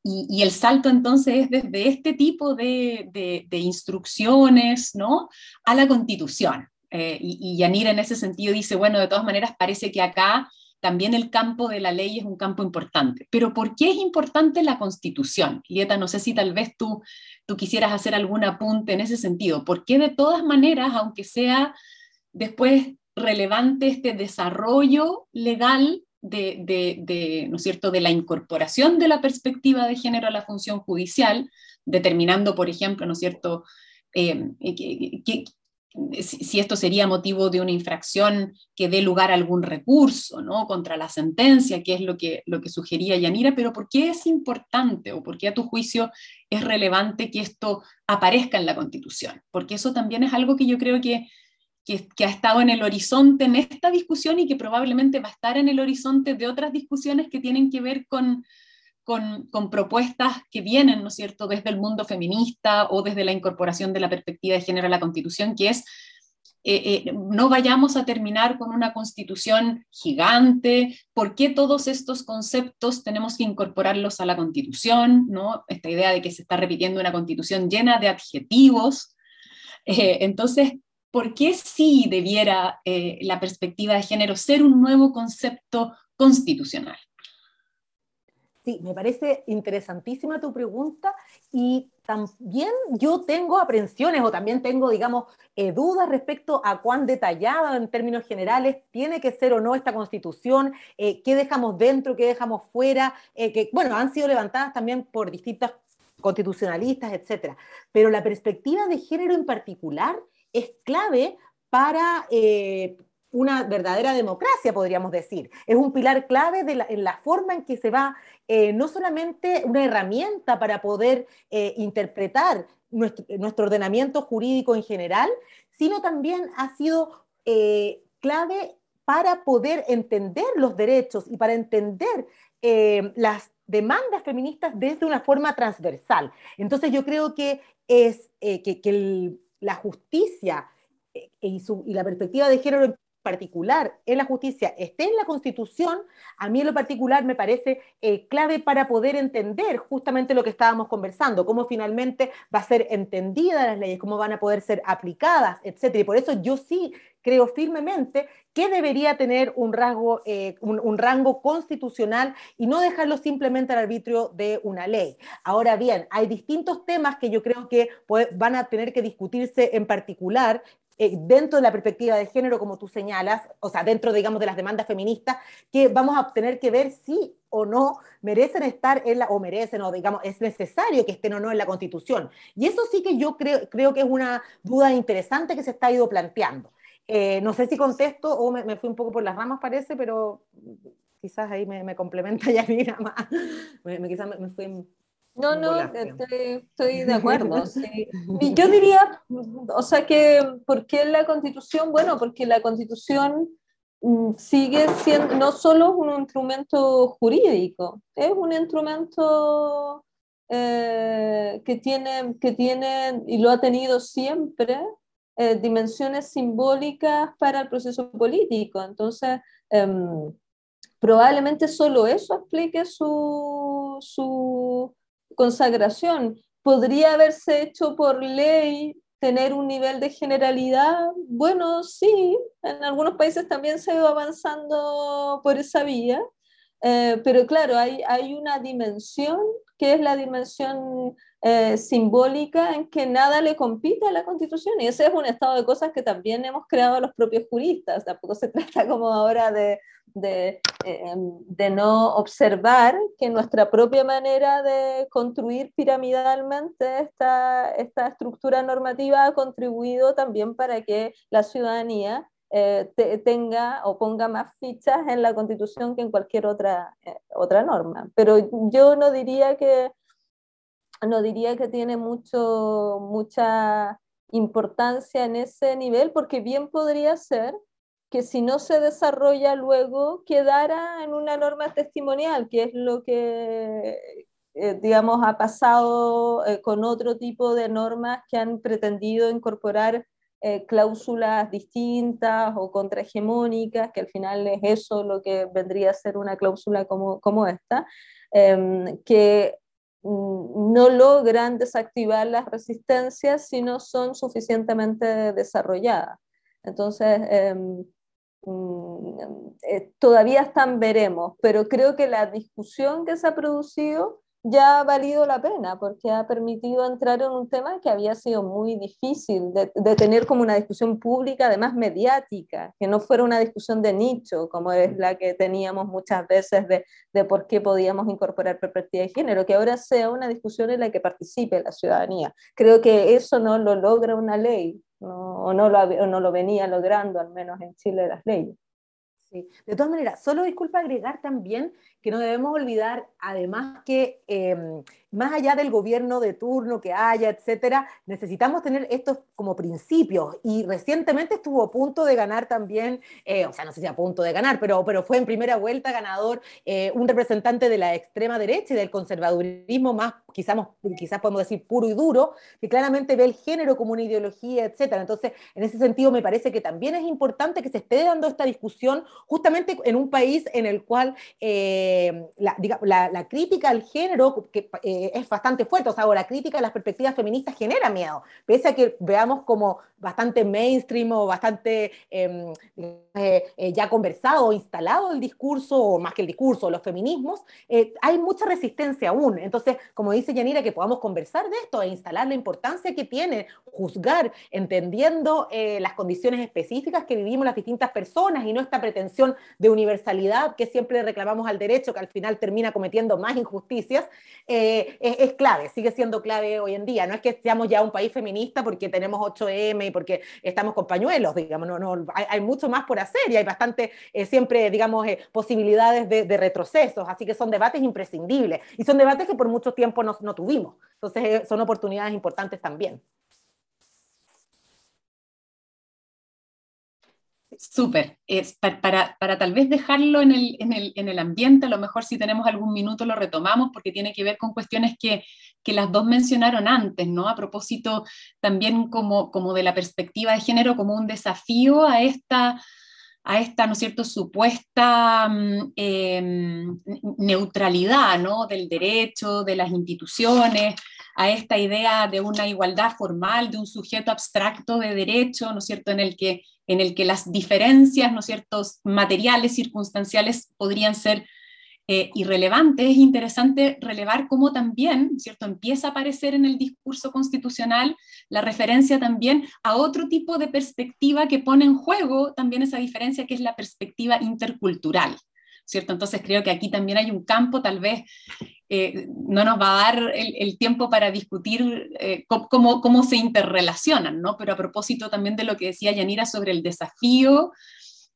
Y, el salto entonces es desde este tipo de, de, instrucciones ¿no? a la constitución. Eh, y, y Yanir en ese sentido dice, bueno, de todas maneras parece que acá también el campo de la ley es un campo importante. Pero ¿por qué es importante la constitución? Lieta, no sé si tal vez tú, tú quisieras hacer algún apunte en ese sentido. ¿Por qué de todas maneras, aunque sea después relevante este desarrollo legal de, de, ¿no es cierto?, de la incorporación de la perspectiva de género a la función judicial, determinando, por ejemplo, ¿no es cierto?, eh, que, si esto sería motivo de una infracción que dé lugar a algún recurso ¿no? contra la sentencia, que es lo que, lo que sugería Yanira, pero ¿por qué es importante o por qué a tu juicio es relevante que esto aparezca en la Constitución? Porque eso también es algo que yo creo que, que, que ha estado en el horizonte en esta discusión y que probablemente va a estar en el horizonte de otras discusiones que tienen que ver con, con, propuestas que vienen, ¿no es cierto?, desde el mundo feminista o desde la incorporación de la perspectiva de género a la Constitución, que es eh, eh, no vayamos a terminar con una constitución gigante, ¿por qué todos estos conceptos tenemos que incorporarlos a la constitución? ¿no? Esta idea de que se está repitiendo una constitución llena de adjetivos. Eh, entonces, ¿por qué sí debiera la perspectiva de género ser un nuevo concepto constitucional? Sí, me parece interesantísima tu pregunta y también yo tengo aprensiones o también tengo, digamos, eh, dudas respecto a cuán detallada en términos generales tiene que ser o no esta constitución, eh, qué dejamos dentro, qué dejamos fuera, eh, que, bueno, han sido levantadas también por distintas constitucionalistas, etcétera. Pero la perspectiva de género en particular es clave para una verdadera democracia, podríamos decir. Es un pilar clave de en la forma en que se va, eh, no solamente una herramienta para poder eh, interpretar nuestro, ordenamiento jurídico en general, sino también ha sido eh, clave para poder entender los derechos y para entender las demandas feministas desde una forma transversal. Entonces yo creo que es que, la justicia y la perspectiva de género particular en la justicia esté en la Constitución, a mí lo particular me parece eh, clave para poder entender justamente lo que estábamos conversando, cómo finalmente va a ser entendida las leyes, cómo van a poder ser aplicadas, etcétera. Y por eso yo sí creo firmemente que debería tener un, rasgo, eh, un, rango constitucional y no dejarlo simplemente al arbitrio de una ley. Ahora bien, hay distintos temas que yo creo que van a tener que discutirse en particular eh, dentro de la perspectiva de género, como tú señalas, o sea, dentro, digamos, de las demandas feministas, que vamos a tener que ver si o no merecen estar en la, o merecen, o digamos, es necesario que estén o no en la Constitución. Y eso sí que yo creo, creo que es una duda interesante que se está ido planteando. Eh, no sé si contesto o me, fui un poco por las ramas, parece, pero quizás ahí me, me complementa ya más. Me, quizás me, fui no, no, estoy, de acuerdo. Y yo diría, o sea, que ¿por qué la constitución? Bueno, porque la constitución mm, sigue siendo no solo un instrumento jurídico, es un instrumento eh, que, tiene, que tiene, y lo ha tenido siempre, eh, dimensiones simbólicas para el proceso político. Entonces, em, probablemente solo eso explique su, su consagración. ¿Podría haberse hecho por ley tener un nivel de generalidad? Bueno, sí, en algunos países también se ha ido avanzando por esa vía, eh, pero claro, hay, hay una dimensión que es la dimensión eh, simbólica en que nada le compite a la Constitución y ese es un estado de cosas que también hemos creado los propios juristas. Tampoco se trata como ahora de, de, em, de, no observar que nuestra propia manera de construir piramidalmente esta, esta estructura normativa ha contribuido también para que la ciudadanía eh, tenga o ponga más fichas en la Constitución que en cualquier otra, eh, otra norma. Pero yo no diría que no diría que tiene mucho, mucha importancia en ese nivel, porque bien podría ser que si no se desarrolla luego quedara en una norma testimonial, que es lo que, eh, digamos, ha pasado eh, con otro tipo de normas que han pretendido incorporar eh, cláusulas distintas o contrahegemónicas, que al final es eso lo que vendría a ser una cláusula como, como esta, em, que mm, no logran desactivar las resistencias si no son suficientemente desarrolladas. Entonces, Mm, eh, todavía están veremos, pero creo que la discusión que se ha producido ya ha valido la pena porque ha permitido entrar en un tema que había sido muy difícil de, tener como una discusión pública, además mediática, que no fuera una discusión de nicho como es la que teníamos muchas veces de, de por qué podíamos incorporar perspectiva de género, que ahora sea una discusión en la que participe la ciudadanía. Creo que eso no lo logra una ley, o, no lo, no lo venía logrando, al menos en Chile, las leyes. Sí. De todas maneras, solo disculpa agregar también que no debemos olvidar, además, que em, más allá del gobierno de turno que haya, etcétera, necesitamos tener estos como principios. Y recientemente estuvo a punto de ganar también, eh, o sea, no sé si a punto de ganar, pero, pero fue en primera vuelta ganador eh, un representante de la extrema derecha y del conservadurismo más, quizás, quizás podemos decir, puro y duro, que claramente ve el género como una ideología, etcétera. Entonces, en ese sentido, me parece que también es importante que se esté dando esta discusión justamente en un país en el cual eh, la, la, crítica al género, que eh, es bastante fuerte. O sea, la crítica a las perspectivas feministas genera miedo, pese a que veamos como bastante mainstream o bastante em, eh, eh, ya conversado o instalado el discurso, o más que el discurso, los feminismos, hay mucha resistencia aún. Entonces, como dice Yanira, que podamos conversar de esto e instalar la importancia que tiene juzgar, entendiendo las condiciones específicas que vivimos las distintas personas y no esta pretensión de universalidad que siempre reclamamos al derecho, que al final termina cometiendo más injusticias, es, clave, sigue siendo clave hoy en día. No es que seamos ya un país feminista porque tenemos 8M y porque estamos con pañuelos, digamos, no, no, hay, mucho más por hacer y hay bastante, eh, siempre, digamos, eh, posibilidades de, retrocesos, así que son debates imprescindibles y son debates que por mucho tiempo no, no tuvimos. Entonces, eh, son oportunidades importantes también. Súper. Para, para, tal vez dejarlo en el, en, el, en el, ambiente, a lo mejor si tenemos algún minuto lo retomamos porque tiene que ver con cuestiones que, que las dos mencionaron antes, ¿no? A propósito también como, como de la perspectiva de género, como un desafío a esta, a esta ¿no es cierto?, supuesta mm, em, neutralidad, ¿no? Del derecho, de las instituciones, a esta idea de una igualdad formal, de un sujeto abstracto de derecho, ¿no es cierto?, en el que, en el que las diferencias, ¿no es cierto?, materiales, circunstanciales podrían ser eh, irrelevantes. Es interesante relevar cómo también, ¿cierto?, empieza a aparecer en el discurso constitucional la referencia también a otro tipo de perspectiva que pone en juego también esa diferencia, que es la perspectiva intercultural. ¿cierto? Entonces creo que aquí también hay un campo, tal vez eh, no nos va a dar el, tiempo para discutir eh, cómo, cómo, se interrelacionan, ¿no? Pero a propósito también de lo que decía Yanira sobre el desafío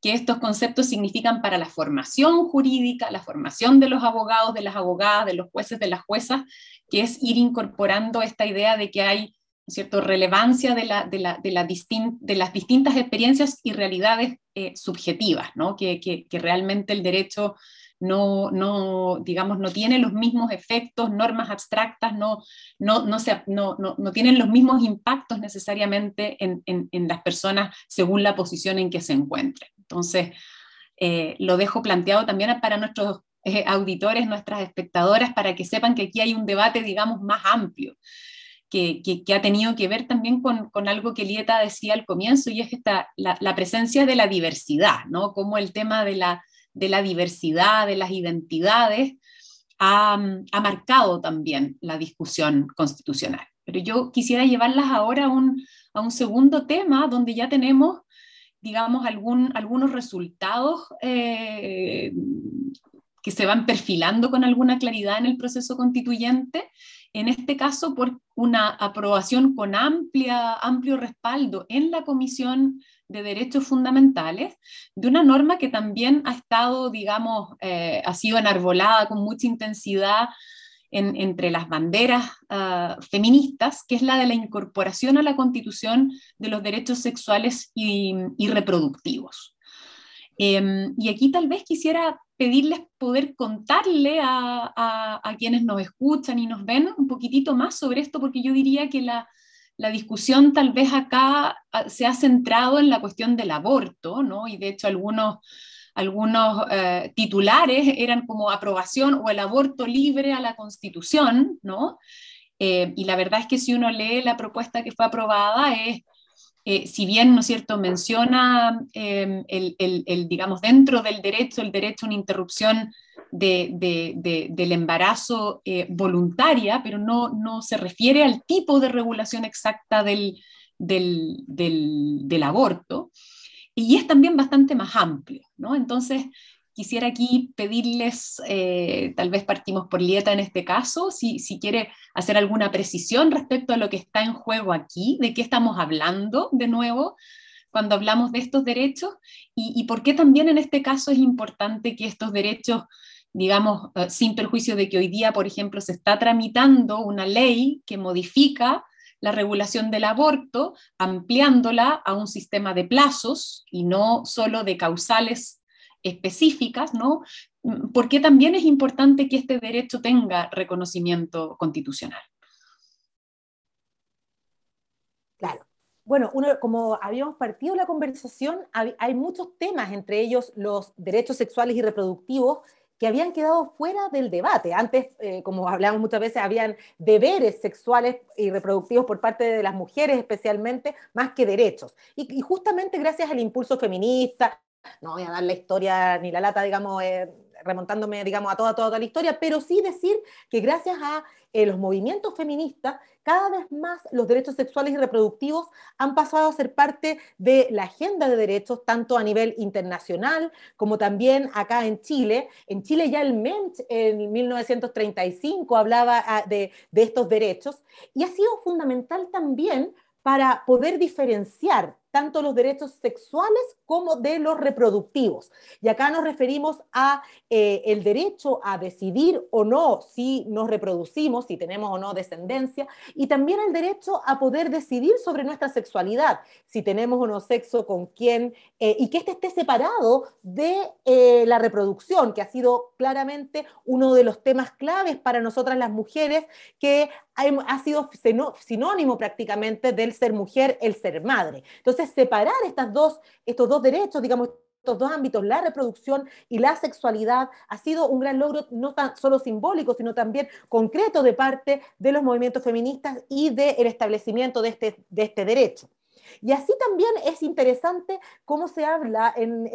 que estos conceptos significan para la formación jurídica, la formación de los abogados, de las abogadas, de los jueces, de las juezas, que es ir incorporando esta idea de que hay cierto? relevancia de, la, de, la, de, de, las distintas experiencias y realidades eh, subjetivas, ¿no? que, que, que, realmente el derecho no, no, digamos, no tiene los mismos efectos, normas abstractas, no, no, no, se, no, no, no tienen los mismos impactos necesariamente en, en, en, las personas según la posición en que se encuentren. Entonces, eh, lo dejo planteado también para nuestros eh, auditores, nuestras espectadoras, para que sepan que aquí hay un debate, digamos, más amplio que, ha tenido que ver también con, algo que Lieta decía al comienzo, y es esta, la, presencia de la diversidad, ¿no? Como el tema de la, de la diversidad, de las identidades, ha, marcado también la discusión constitucional. Pero yo quisiera llevarlas ahora a un, a un segundo tema donde ya tenemos, digamos, algún, algunos resultados eh, que se van perfilando con alguna claridad en el proceso constituyente en este caso por una aprobación con amplia, amplio respaldo en la Comisión de Derechos Fundamentales, de una norma que también ha estado, digamos, eh, ha sido enarbolada con mucha intensidad entre las banderas ah, feministas, que es la de la incorporación a la Constitución de los derechos sexuales y, reproductivos. Em, y aquí tal vez quisiera pedirles poder contarle a, quienes nos escuchan y nos ven un poquitito más sobre esto, porque yo diría que la, discusión tal vez acá ah, se ha centrado en la cuestión del aborto, ¿no? Y de hecho algunos, algunos eh, titulares eran como aprobación o el aborto libre a la Constitución, ¿no? Eh, y la verdad es que si uno lee la propuesta que fue aprobada es eh, si bien, ¿no es cierto?, menciona em, el, digamos, dentro del derecho, el derecho a una interrupción del embarazo eh, voluntaria, pero no, no se refiere al tipo de regulación exacta del, del, aborto. Y es también bastante más amplio, ¿no? Entonces, quisiera aquí pedirles, eh, tal vez partimos por Lieta en este caso, si, si, quiere hacer alguna precisión respecto a lo que está en juego aquí, de qué estamos hablando de nuevo cuando hablamos de estos derechos y, y por qué también en este caso es importante que estos derechos, digamos, eh, sin perjuicio de que hoy día, por ejemplo, se está tramitando una ley que modifica la regulación del aborto, ampliándola a un sistema de plazos y no solo de causales específicas, ¿no? Mm, porque también es importante que este derecho tenga reconocimiento constitucional. Claro. Bueno, uno, como habíamos partido la conversación, hay, muchos temas, entre ellos los derechos sexuales y reproductivos, que habían quedado fuera del debate. Antes, eh, como hablamos muchas veces, habían deberes sexuales y reproductivos por parte de las mujeres especialmente, más que derechos. Y, justamente gracias al impulso feminista, no voy a dar la historia ni la lata, digamos, eh, remontándome, digamos, a toda, toda, la historia, pero sí decir que gracias a eh, los movimientos feministas, cada vez más los derechos sexuales y reproductivos han pasado a ser parte de la agenda de derechos, tanto a nivel internacional como también acá en Chile. En Chile ya el MENCH en 1935 hablaba ah, de estos derechos y ha sido fundamental también para poder diferenciar tanto los derechos sexuales como de los reproductivos. Y acá nos referimos a eh, el derecho a decidir o no si nos reproducimos, si tenemos o no descendencia, y también el derecho a poder decidir sobre nuestra sexualidad, si tenemos o no sexo, con quién, eh, y que este esté separado de eh, la reproducción, que ha sido claramente uno de los temas claves para nosotras las mujeres, que ha sido sinónimo prácticamente del ser mujer, el ser madre. Entonces, separar estas dos, estos dos derechos, digamos, estos dos ámbitos, la reproducción y la sexualidad, ha sido un gran logro no tan solo simbólico, sino también concreto de parte de los movimientos feministas y del establecimiento de este, de este derecho. Y así también es interesante cómo se habla en,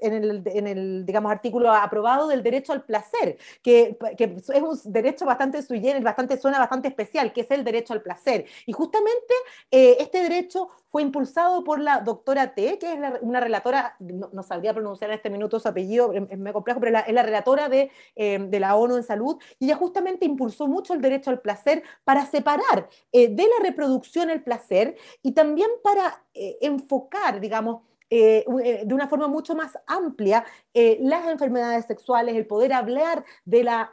el, digamos, artículo aprobado del derecho al placer, que, es un derecho bastante sui bastante, suena bastante especial, que es el derecho al placer. Y justamente eh, este derecho fue impulsado por la doctora T, que es una relatora, no, sabría pronunciar en este minuto su apellido, es, me complejo, pero es la relatora de, eh, de, la ONU en salud, y ella justamente impulsó mucho el derecho al placer para separar eh, de la reproducción el placer y también para eh, enfocar, digamos, de una forma mucho más amplia las enfermedades sexuales, el poder hablar de la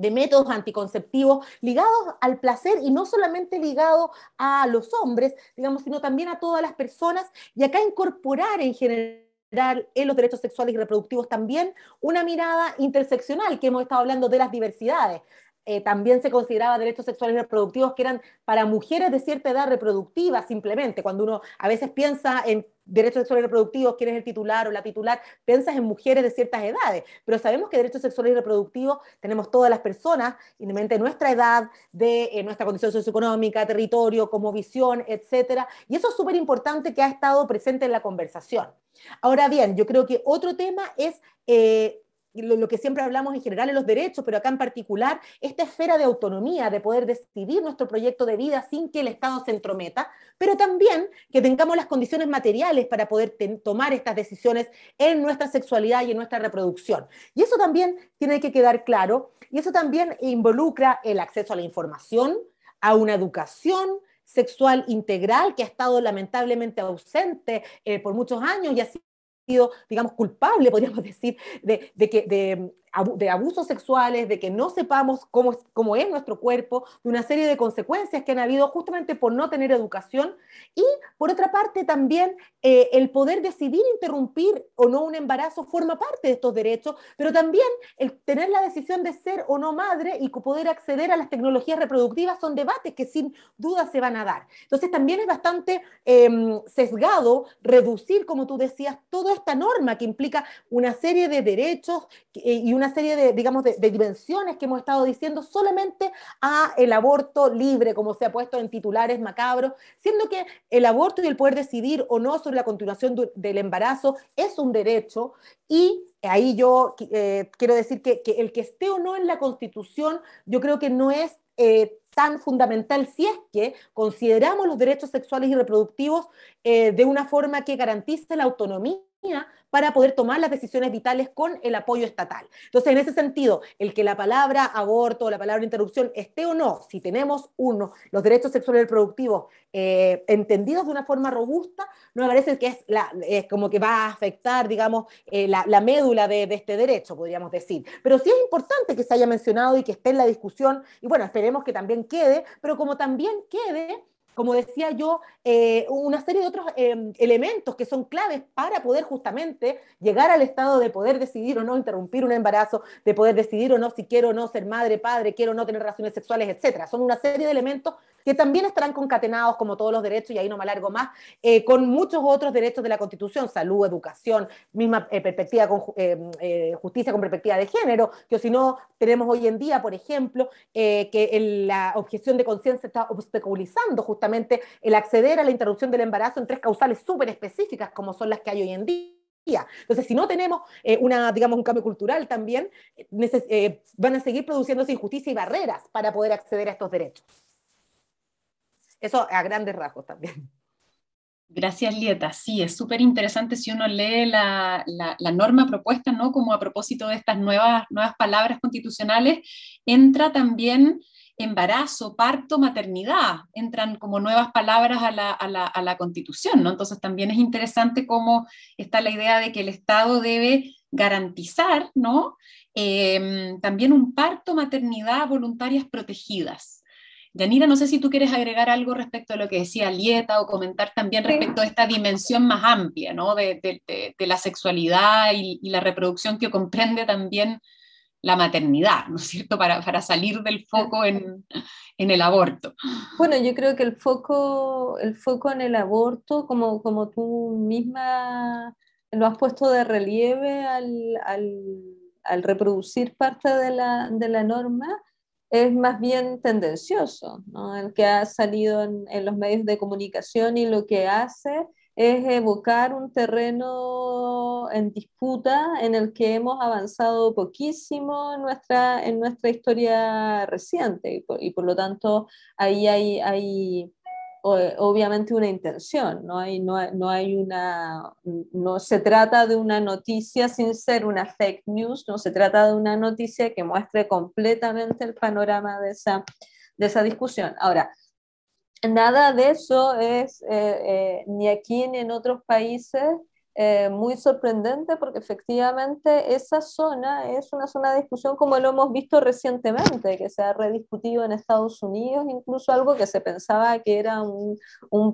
de métodos anticonceptivos ligados al placer y no solamente ligados a los hombres, digamos, sino también a todas las personas y acá incorporar en general en los derechos sexuales y reproductivos también una mirada interseccional, que hemos estado hablando de las diversidades. Eh, también se consideraba derechos sexuales y reproductivos que eran para mujeres de cierta edad reproductiva simplemente. Cuando uno a veces piensa en derechos sexuales y reproductivos, quién es el titular o la titular, piensas en mujeres de ciertas edades, pero sabemos que derechos sexuales y reproductivos tenemos todas las personas, independientemente de nuestra edad, de eh, nuestra condición socioeconómica, territorio, como visión, etcétera, y eso es súper importante que ha estado presente en la conversación. Ahora bien, yo creo que otro tema es eh, lo, que siempre hablamos en general en los derechos, pero acá en particular, esta esfera de autonomía, de poder decidir nuestro proyecto de vida sin que el Estado se entrometa, pero también que tengamos las condiciones materiales para poder tomar estas decisiones en nuestra sexualidad y en nuestra reproducción. Y eso también tiene que quedar claro, y eso también involucra el acceso a la información, a una educación, sexual integral que ha estado lamentablemente ausente eh, por muchos años y así digamos, culpable, podríamos decir, de, de que, de, de abusos sexuales, de que no sepamos cómo cómo es nuestro cuerpo, de una serie de consecuencias que han habido justamente por no tener educación. Y por otra parte también eh, el poder decidir interrumpir o no un embarazo forma parte de estos derechos, pero también el tener la decisión de ser o no madre y poder acceder a las tecnologías reproductivas son debates que sin duda se van a dar. Entonces también es bastante em, sesgado reducir, como tú decías, toda esta norma que implica una serie de derechos eh, y una una serie de, digamos, de, dimensiones que hemos estado diciendo solamente a el aborto libre, como se ha puesto en titulares macabros, siendo que el aborto y el poder decidir o no sobre la continuación del embarazo es un derecho. Y ahí yo eh, quiero decir que, el que esté o no en la Constitución, yo creo que no es eh, tan fundamental si es que consideramos los derechos sexuales y reproductivos eh, de una forma que garantice la autonomía para poder tomar las decisiones vitales con el apoyo estatal. Entonces, en ese sentido, el que la palabra aborto o la palabra interrupción esté o no, si tenemos uno, los derechos sexuales y reproductivos eh, entendidos de una forma robusta, no me parece que es, como que va a afectar, digamos, eh, la, médula de, este derecho, podríamos decir. Pero sí es importante que se haya mencionado y que esté en la discusión, y bueno, esperemos que también quede, pero como también quede como decía yo, eh, una serie de otros eh, elementos que son claves para poder justamente llegar al estado de poder decidir o no interrumpir un embarazo, de poder decidir o no si quiero o no ser madre, padre, quiero o no tener relaciones sexuales, etcétera. Son una serie de elementos que también estarán concatenados, como todos los derechos, y ahí no me alargo más, eh, con muchos otros derechos de la Constitución, salud, educación, misma perspectiva con justicia con perspectiva de género, que si no tenemos hoy en día, por ejemplo, que la objeción de conciencia está obstaculizando justamente el acceder a la interrupción del embarazo en tres causales súper específicas como son las que hay hoy en día. Entonces, si no tenemos eh, una, digamos, un cambio cultural también, eh, eh, van a seguir produciéndose injusticia y barreras para poder acceder a estos derechos. Eso a grandes rasgos también. Gracias, Lieta. Sí, es súper interesante si uno lee la, la, norma propuesta, ¿no? Como a propósito de estas nuevas, nuevas palabras constitucionales, entra también embarazo, parto, maternidad, entran como nuevas palabras a la, a la, constitución, ¿no? Entonces también es interesante cómo está la idea de que el Estado debe garantizar, ¿no? Em, también un parto, maternidad voluntarias protegidas. Yanira, no sé si tú quieres agregar algo respecto a lo que decía Lieta o comentar también respecto a esta dimensión más amplia, ¿no? De, de, la sexualidad y, y, la reproducción que comprende también la maternidad, ¿no es cierto?, para, para salir del foco en, en, el aborto. Bueno, yo creo que el foco, el foco en el aborto, como, como tú misma lo has puesto de relieve al, al, al reproducir parte de la, de la, norma, es más bien tendencioso, ¿no? el que ha salido en, en los medios de comunicación y lo que hace es evocar un terreno en disputa en el que hemos avanzado poquísimo en nuestra, en nuestra historia reciente y por, lo tanto ahí hay, hay obviamente una intención, no, hay, no, no, hay una, no se trata de una noticia sin ser una fake news, no se trata de una noticia que muestre completamente el panorama de esa, de esa discusión. Ahora, nada de eso es eh, eh, ni aquí ni en otros países eh, muy sorprendente porque efectivamente esa zona es una zona de discusión como lo hemos visto recientemente, que se ha rediscutido en Estados Unidos, incluso algo que se pensaba que era un,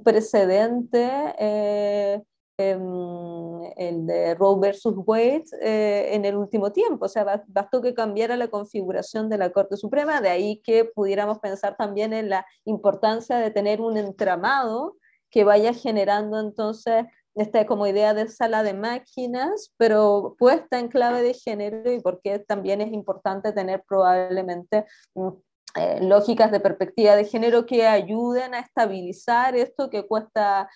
precedente el de Roe versus Wade eh, en el último tiempo. O sea, bastó que cambiara la configuración de la Corte Suprema, de ahí que pudiéramos pensar también en la importancia de tener un entramado que vaya generando entonces esta como idea de sala de máquinas, pero puesta en clave de género y porque también es importante tener probablemente mm, eh, lógicas de perspectiva de género que ayuden a estabilizar esto que cuesta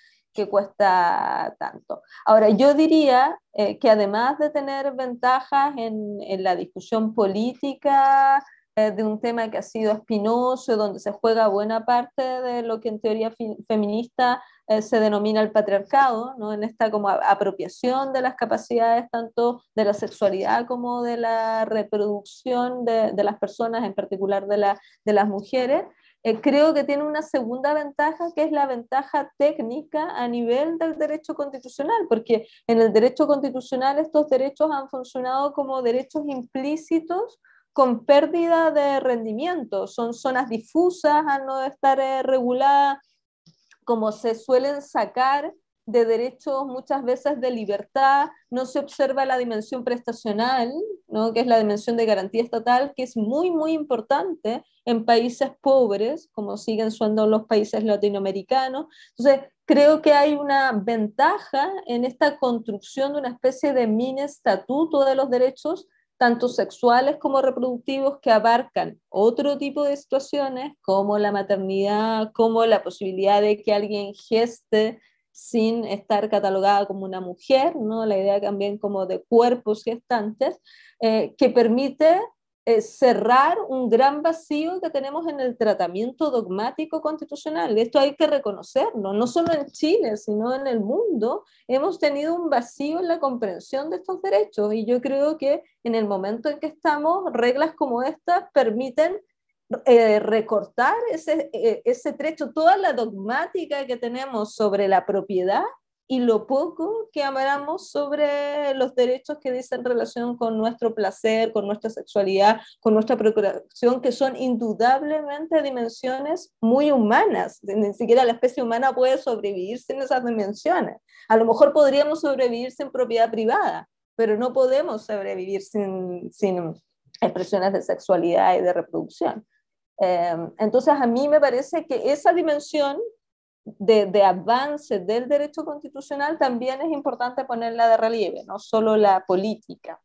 cuesta tanto. Ahora, yo diría eh, que además de tener ventajas en, la discusión política eh, de un tema que ha sido espinoso, donde se juega buena parte de lo que en teoría feminista eh, se denomina el patriarcado, ¿no? en esta como apropiación de las capacidades tanto de la sexualidad como de la reproducción de, las personas, en particular de, la, de las mujeres, eh, creo que tiene una segunda ventaja, que es la ventaja técnica a nivel del derecho constitucional, porque en el derecho constitucional estos derechos han funcionado como derechos implícitos con pérdida de rendimiento, son zonas difusas al no estar eh, reguladas, como se suelen sacar de derechos muchas veces de libertad, no se observa la dimensión prestacional, ¿no? que es la dimensión de garantía estatal, que es muy, muy importante en países pobres, como siguen siendo los países latinoamericanos. Entonces, creo que hay una ventaja en esta construcción de una especie de mini estatuto de los derechos, tanto sexuales como reproductivos, que abarcan otro tipo de situaciones, como la maternidad, como la posibilidad de que alguien geste sin estar catalogada como una mujer, ¿no? la idea también como de cuerpos gestantes, eh, que permite eh, cerrar un gran vacío que tenemos en el tratamiento dogmático constitucional. Esto hay que reconocerlo, no solo en Chile, sino en el mundo. Hemos tenido un vacío en la comprensión de estos derechos y yo creo que en el momento en que estamos, reglas como estas permiten eh, recortar ese, eh, ese trecho, toda la dogmática que tenemos sobre la propiedad y lo poco que hablamos sobre los derechos que dicen relación con nuestro placer, con nuestra sexualidad, con nuestra procuración, que son indudablemente dimensiones muy humanas. Ni siquiera la especie humana puede sobrevivir sin esas dimensiones. A lo mejor podríamos sobrevivir sin propiedad privada, pero no podemos sobrevivir sin, sin expresiones de sexualidad y de reproducción. Em, entonces, a mí me parece que esa dimensión de, de, avance del derecho constitucional también es importante ponerla de relieve, no solo la política.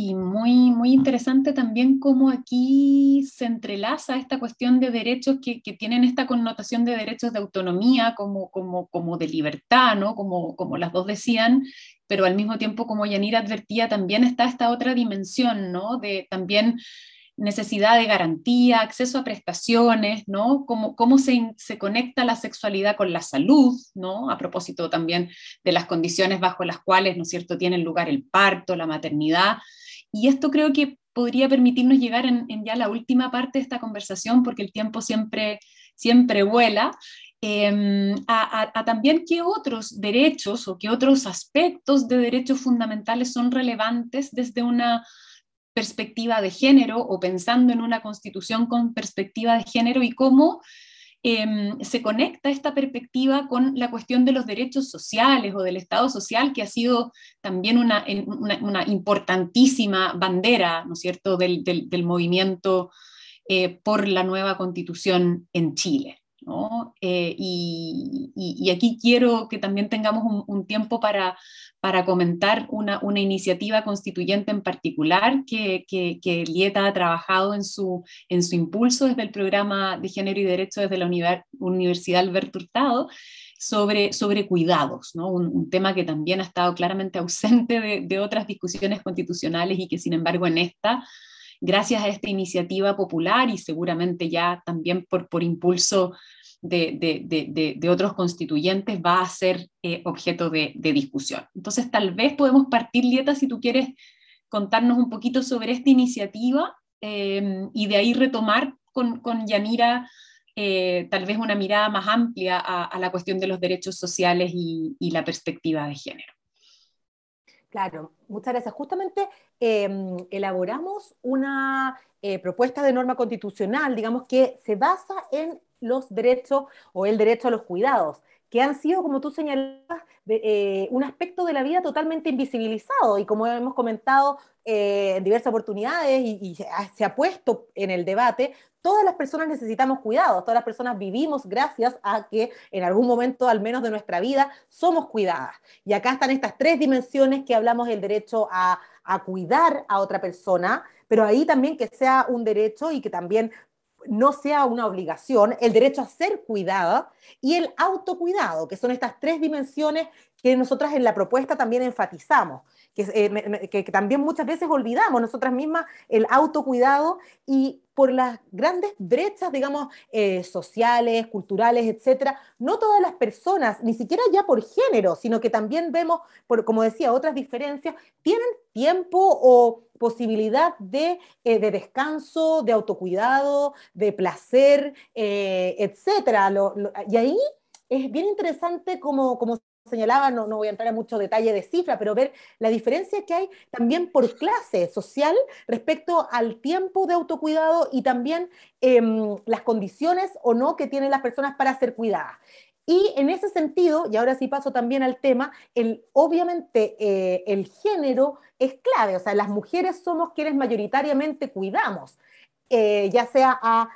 Y muy, muy interesante también cómo aquí se entrelaza esta cuestión de derechos que, que tienen esta connotación de derechos de autonomía, como, como, como de libertad, ¿no? como, como las dos decían, pero al mismo tiempo, como Yanira advertía, también está esta otra dimensión, ¿no? De también necesidad de garantía, acceso a prestaciones, ¿no? Cómo, cómo se, se, conecta la sexualidad con la salud, ¿no? A propósito también de las condiciones bajo las cuales, ¿no es cierto?, tienen lugar el parto, la maternidad. Y esto creo que podría permitirnos llegar en, ya la última parte de esta conversación, porque el tiempo siempre, siempre vuela, em, a, también qué otros derechos o qué otros aspectos de derechos fundamentales son relevantes desde una perspectiva de género o pensando en una constitución con perspectiva de género y cómo Em, se conecta esta perspectiva con la cuestión de los derechos sociales o del Estado social, que ha sido también una, importantísima bandera, ¿no es cierto?, del, del, movimiento eh, por la nueva constitución en Chile. Eh, y, aquí quiero que también tengamos un, tiempo para, para comentar una, una, iniciativa constituyente en particular que, que, Lieta ha trabajado en su, en su impulso desde el programa de género y derecho desde la Universidad Alberto Hurtado. Sobre, sobre cuidados, ¿no? un, tema que también ha estado claramente ausente de, de otras discusiones constitucionales y que sin embargo en esta gracias a esta iniciativa popular y seguramente ya también por, por impulso de, otros constituyentes va a ser eh, objeto de, discusión. Entonces, tal vez podemos partir, Lieta, si tú quieres contarnos un poquito sobre esta iniciativa eh, y de ahí retomar con, con Yanira eh, tal vez una mirada más amplia a, la cuestión de los derechos sociales y, la perspectiva de género. Claro, muchas gracias. Justamente em, elaboramos una propuesta de norma constitucional, digamos, que se basa en los derechos o el derecho a los cuidados, que han sido, como tú señalabas, eh, un aspecto de la vida totalmente invisibilizado y como hemos comentado eh, en diversas oportunidades y, se, ha, puesto en el debate, todas las personas necesitamos cuidados, todas las personas vivimos gracias a que en algún momento, al menos de nuestra vida, somos cuidadas. Y acá están estas tres dimensiones que hablamos del derecho a, a cuidar a otra persona, pero ahí también que sea un derecho y que también no sea una obligación, el derecho a ser cuidada y el autocuidado, que son estas tres dimensiones que nosotras en la propuesta también enfatizamos, que, eh, que, también muchas veces olvidamos nosotras mismas el autocuidado y por las grandes brechas, digamos, eh, sociales, culturales, etcétera, no todas las personas, ni siquiera ya por género, sino que también vemos, como decía, otras diferencias, tienen tiempo o posibilidad de, eh, de descanso, de autocuidado, de placer, etcétera. y ahí es bien interesante como, como señalaba, no, no, voy a entrar en mucho detalle de cifra, pero ver la diferencia que hay también por clase social respecto al tiempo de autocuidado y también em, las condiciones o no que tienen las personas para ser cuidadas. Y en ese sentido, y ahora sí paso también al tema, el, obviamente eh, el género es clave, o sea, las mujeres somos quienes mayoritariamente cuidamos, eh, ya sea a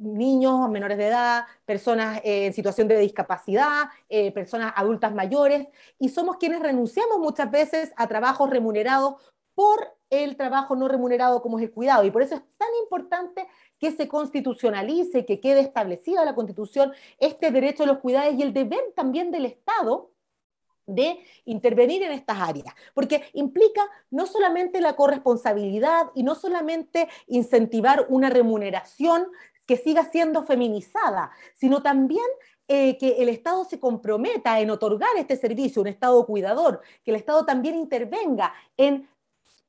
niños menores de edad, personas eh, en situación de discapacidad, eh, personas adultas mayores, y somos quienes renunciamos muchas veces a trabajos remunerados por el trabajo no remunerado como es el cuidado. Y por eso es tan importante que se constitucionalice, que quede establecida la constitución este derecho a los cuidados y el deber también del Estado de intervenir en estas áreas, porque implica no solamente la corresponsabilidad y no solamente incentivar una remuneración, que siga siendo feminizada, sino también eh, que el Estado se comprometa en otorgar este servicio, un Estado cuidador, que el Estado también intervenga en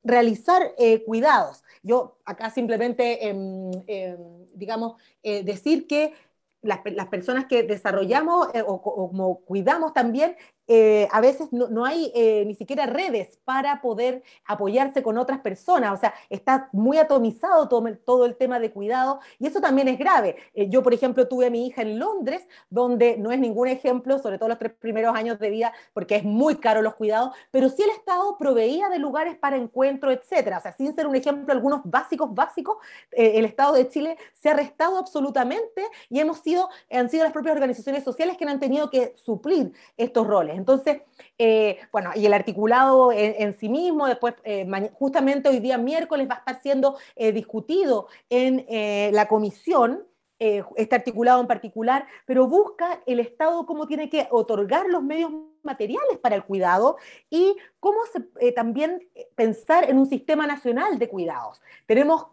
realizar eh, cuidados. Yo acá simplemente, em, em, digamos, eh, decir que las, personas que desarrollamos o, como cuidamos también eh, a veces no, hay eh, ni siquiera redes para poder apoyarse con otras personas, o sea, está muy atomizado todo, el tema de cuidado y eso también es grave. Eh, yo, por ejemplo, tuve a mi hija en Londres, donde no es ningún ejemplo, sobre todo los tres primeros años de vida, porque es muy caro los cuidados, pero sí el Estado proveía de lugares para encuentro, etcétera. O sea, sin ser un ejemplo, algunos básicos, básicos, el Estado de Chile se ha restado absolutamente y hemos sido, han sido las propias organizaciones sociales que han tenido que suplir estos roles. Entonces, eh, bueno, y el articulado en, sí mismo, después, eh, justamente hoy día miércoles va a estar siendo eh, discutido en la comisión, este articulado en particular, pero busca el Estado cómo tiene que otorgar los medios materiales para el cuidado y cómo también pensar en un sistema nacional de cuidados. Tenemos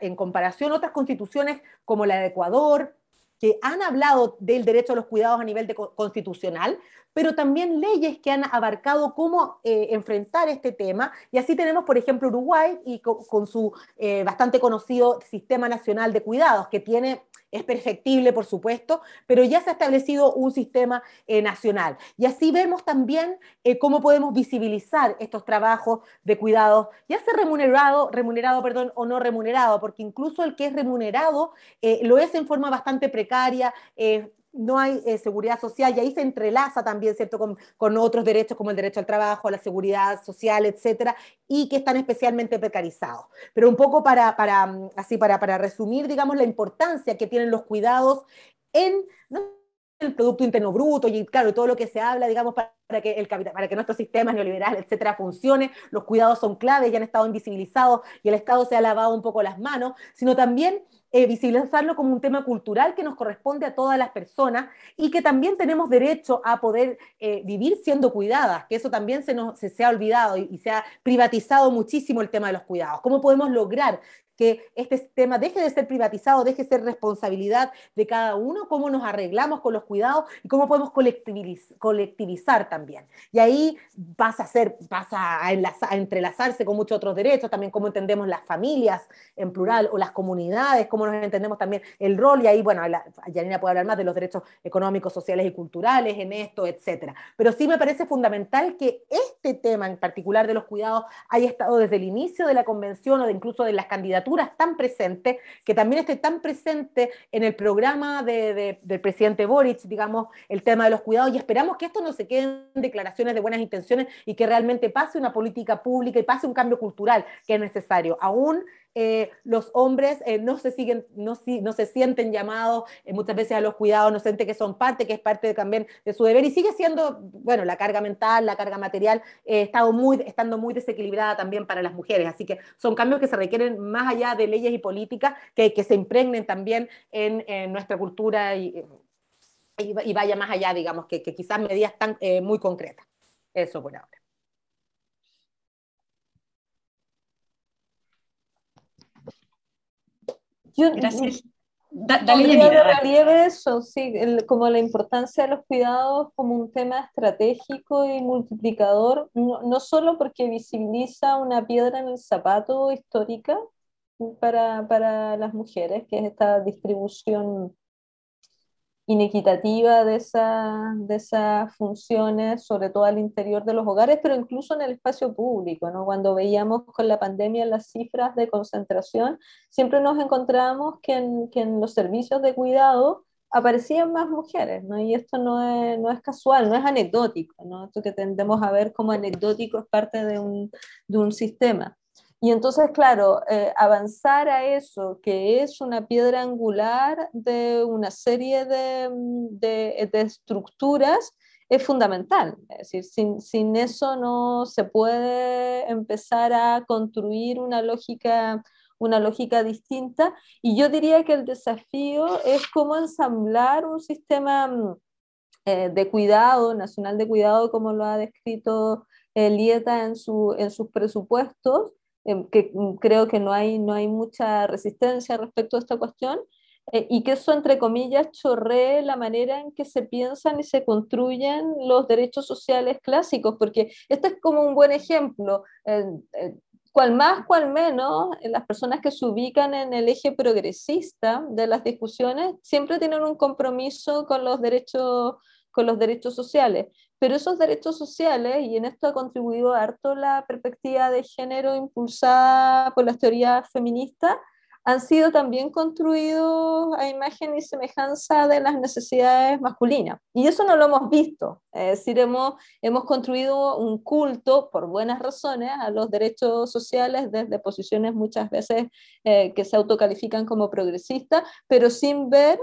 en comparación otras constituciones como la de Ecuador, que han hablado del derecho a los cuidados a nivel de constitucional, pero también leyes que han abarcado cómo eh, enfrentar este tema. Y así tenemos, por ejemplo, Uruguay y con, su eh, bastante conocido Sistema Nacional de Cuidados, que tiene es perfectible, por supuesto, pero ya se ha establecido un sistema eh, nacional. Y así vemos también cómo podemos visibilizar estos trabajos de cuidados, ya sea remunerado, remunerado perdón, o no remunerado, porque incluso el que es remunerado lo es en forma bastante precaria, no hay eh, seguridad social y ahí se entrelaza también, ¿cierto?, con, otros derechos como el derecho al trabajo, a la seguridad social, etcétera, y que están especialmente precarizados. Pero un poco para, para así, para, para resumir, digamos, la importancia que tienen los cuidados en el Producto Interno Bruto y, claro, todo lo que se habla, digamos, para que, el para que nuestro sistema neoliberal, etcétera, funcione, los cuidados son claves, ya han estado invisibilizados y el Estado se ha lavado un poco las manos, sino también eh, visibilizarlo como un tema cultural que nos corresponde a todas las personas y que también tenemos derecho a poder eh, vivir siendo cuidadas, que eso también se, nos, se, ha olvidado y, y, se ha privatizado muchísimo el tema de los cuidados. ¿Cómo podemos lograr que este tema deje de ser privatizado, deje de ser responsabilidad de cada uno, cómo nos arreglamos con los cuidados y cómo podemos colectivizar también. Y ahí pasa a ser, pasa a, entrelazarse con muchos otros derechos, también cómo entendemos las familias en plural o las comunidades, cómo nos entendemos también el rol, y ahí, bueno, Janina puede hablar más de los derechos económicos, sociales y culturales en esto, etcétera. Pero sí me parece fundamental que este tema en particular de los cuidados haya estado desde el inicio de la convención o de incluso de las candidaturas tan presente, que también esté tan presente en el programa de, del presidente Boric, digamos, el tema de los cuidados, y esperamos que esto no se quede en declaraciones de buenas intenciones y que realmente pase una política pública y pase un cambio cultural que es necesario. Aún eh, los hombres eh, no, se siguen, no, no, se sienten llamados eh, muchas veces a los cuidados, no sienten que son parte, que es parte también de su deber y sigue siendo, bueno, la carga mental, la carga material, estado muy, estando muy desequilibrada también para las mujeres. Así que son cambios que se requieren más allá de leyes y políticas que, que se impregnen también en, nuestra cultura y, y, vaya más allá, digamos, que, que quizás medidas tan muy concretas. Eso por ahora. Yo, Gracias. de relieve eso, sí, como la importancia de los cuidados como un tema estratégico y multiplicador, no, no solo porque visibiliza una piedra en el zapato histórica para, para las mujeres, que es esta distribución inequitativa de, esa, de esas funciones, sobre todo al interior de los hogares, pero incluso en el espacio público. ¿no? Cuando veíamos con la pandemia las cifras de concentración, siempre nos encontramos que en, que en los servicios de cuidado aparecían más mujeres, ¿no? y esto no es, no es casual, no es anecdótico, ¿no? esto que tendemos a ver como anecdótico es parte de un, de un sistema. Y entonces, claro, eh, avanzar a eso, que es una piedra angular de una serie de, mm, de, de estructuras, es fundamental. Es decir, sin, sin, eso no se puede empezar a construir una lógica, una lógica distinta. Y yo diría que el desafío es cómo ensamblar un sistema mm, eh, de cuidado, nacional de cuidado, como lo ha descrito Lieta en, su, en sus presupuestos, Em, que mm, creo que no hay, no hay mucha resistencia respecto a esta cuestión, eh, y que eso, entre comillas, chorree la manera en que se piensan y se construyen los derechos sociales clásicos, porque este es como un buen ejemplo. Eh, cual más, cual menos, las personas que se ubican en el eje progresista de las discusiones siempre tienen un compromiso con los derechos, con los derechos sociales. Pero esos derechos sociales, y en esto ha contribuido harto la perspectiva de género impulsada por las teorías feministas, han sido también construidos a imagen y semejanza de las necesidades masculinas. Y eso no lo hemos visto. Es decir, hemos, hemos construido un culto, por buenas razones, a los derechos sociales desde posiciones muchas veces eh, que se autocalifican como progresistas, pero sin ver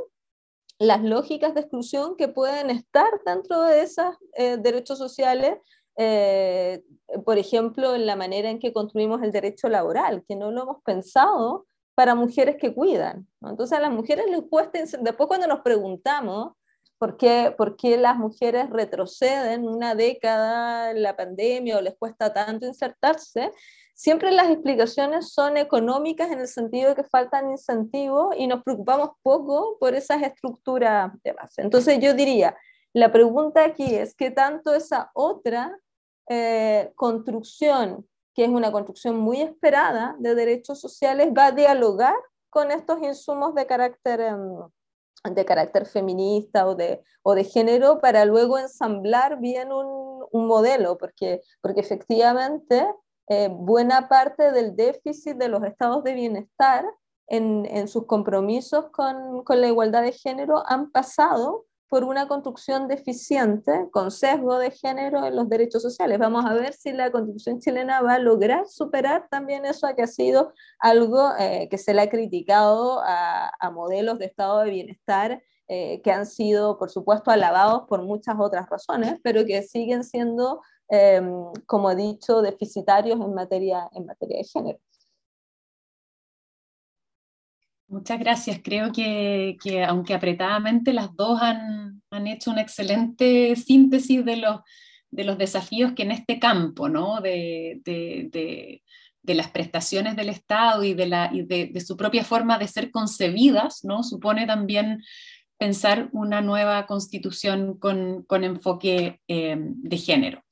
las lógicas de exclusión que pueden estar dentro de esos eh, derechos sociales, eh, por ejemplo, en la manera en que construimos el derecho laboral, que no lo hemos pensado para mujeres que cuidan. Entonces a las mujeres les cuesta, después cuando nos preguntamos por qué, por qué las mujeres retroceden una década en la pandemia o les cuesta tanto insertarse, siempre las explicaciones son económicas en el sentido de que faltan incentivos y nos preocupamos poco por esas estructuras de base. Entonces yo diría, la pregunta aquí es qué tanto esa otra eh, construcción, que es una construcción muy esperada de derechos sociales, va a dialogar con estos insumos de carácter, em, de carácter feminista o de, o de género para luego ensamblar bien un, un modelo, porque, porque efectivamente eh, buena parte del déficit de los estados de bienestar en, en sus compromisos con, con, la igualdad de género han pasado por una construcción deficiente con sesgo de género en los derechos sociales. Vamos a ver si la constitución chilena va a lograr superar también eso que ha sido algo eh, que se le ha criticado a, a, modelos de estado de bienestar eh, que han sido, por supuesto, alabados por muchas otras razones, pero que siguen siendo, eh, como he dicho, deficitarios en materia, en materia de género. Muchas gracias. Creo que, que, aunque apretadamente las dos han, han, hecho una excelente síntesis de los, de los desafíos que en este campo, ¿no? de, de, de, de las prestaciones del Estado y, de, la, y de, su propia forma de ser concebidas, ¿no? supone también pensar una nueva constitución con, con enfoque eh, de género.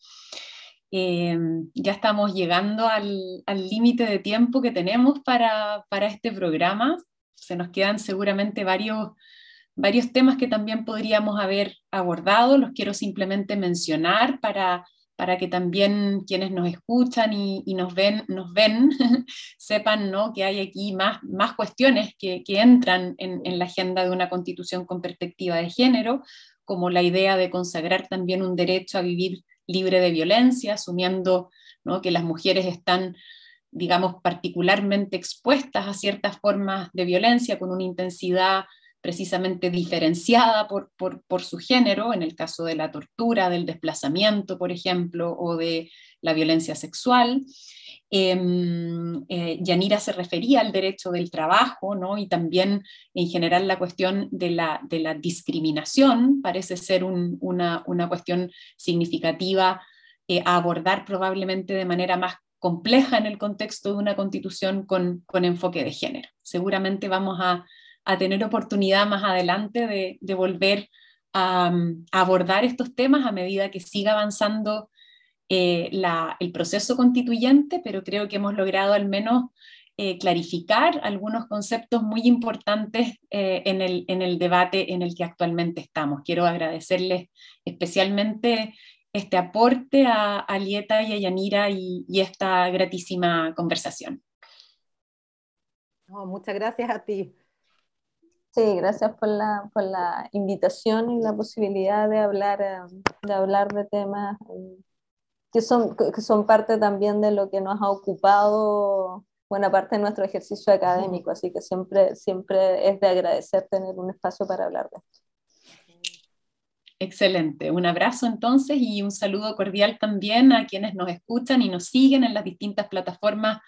Eh, ya estamos llegando al límite de tiempo que tenemos para, para, este programa. Se nos quedan seguramente varios, varios temas que también podríamos haber abordado. Los quiero simplemente mencionar para para que también quienes nos escuchan y, y nos ven, nos ven sepan ¿no? que hay aquí más, más cuestiones que, que entran en, en, la agenda de una constitución con perspectiva de género, como la idea de consagrar también un derecho a vivir libre de violencia, asumiendo que las mujeres están digamos, particularmente expuestas a ciertas formas de violencia con una intensidad precisamente diferenciada por, su género, en el caso de la tortura, del desplazamiento, por ejemplo, o de la violencia sexual. Eh, eh, Yanira se refería al derecho del trabajo, ¿no? Y también en general la cuestión de la, discriminación parece ser un, una, cuestión significativa eh, a abordar probablemente de manera más compleja en el contexto de una constitución con, enfoque de género. Seguramente vamos a tener oportunidad más adelante de, volver a, abordar estos temas a medida que siga avanzando eh, la, el proceso constituyente, pero creo que hemos logrado al menos eh, clarificar algunos conceptos muy importantes eh, en, el, en el debate en el que actualmente estamos. Quiero agradecerles especialmente este aporte a, a Lieta y a Yanira y, y esta gratísima conversación. Oh, muchas gracias a ti. Sí, gracias por la, por la invitación y la posibilidad de hablar, eh, de, hablar de temas eh, que son, que son parte también de lo que nos ha ocupado buena parte de nuestro ejercicio académico, así que siempre, siempre es de agradecer tener un espacio para hablar de esto. Excelente, un abrazo entonces y un saludo cordial también a quienes nos escuchan y nos siguen en las distintas plataformas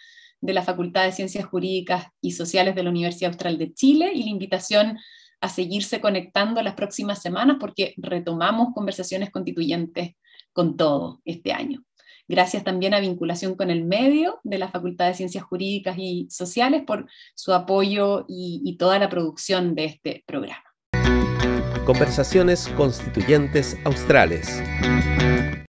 de la Facultad de Ciencias Jurídicas y Sociales de la Universidad Austral de Chile y la invitación a seguirse conectando las próximas semanas porque retomamos conversaciones constituyentes con todo este año. Gracias también a Vinculación con el Medio de la Facultad de Ciencias Jurídicas y Sociales por su apoyo y, toda la producción de este programa. Conversaciones Constituyentes Australes.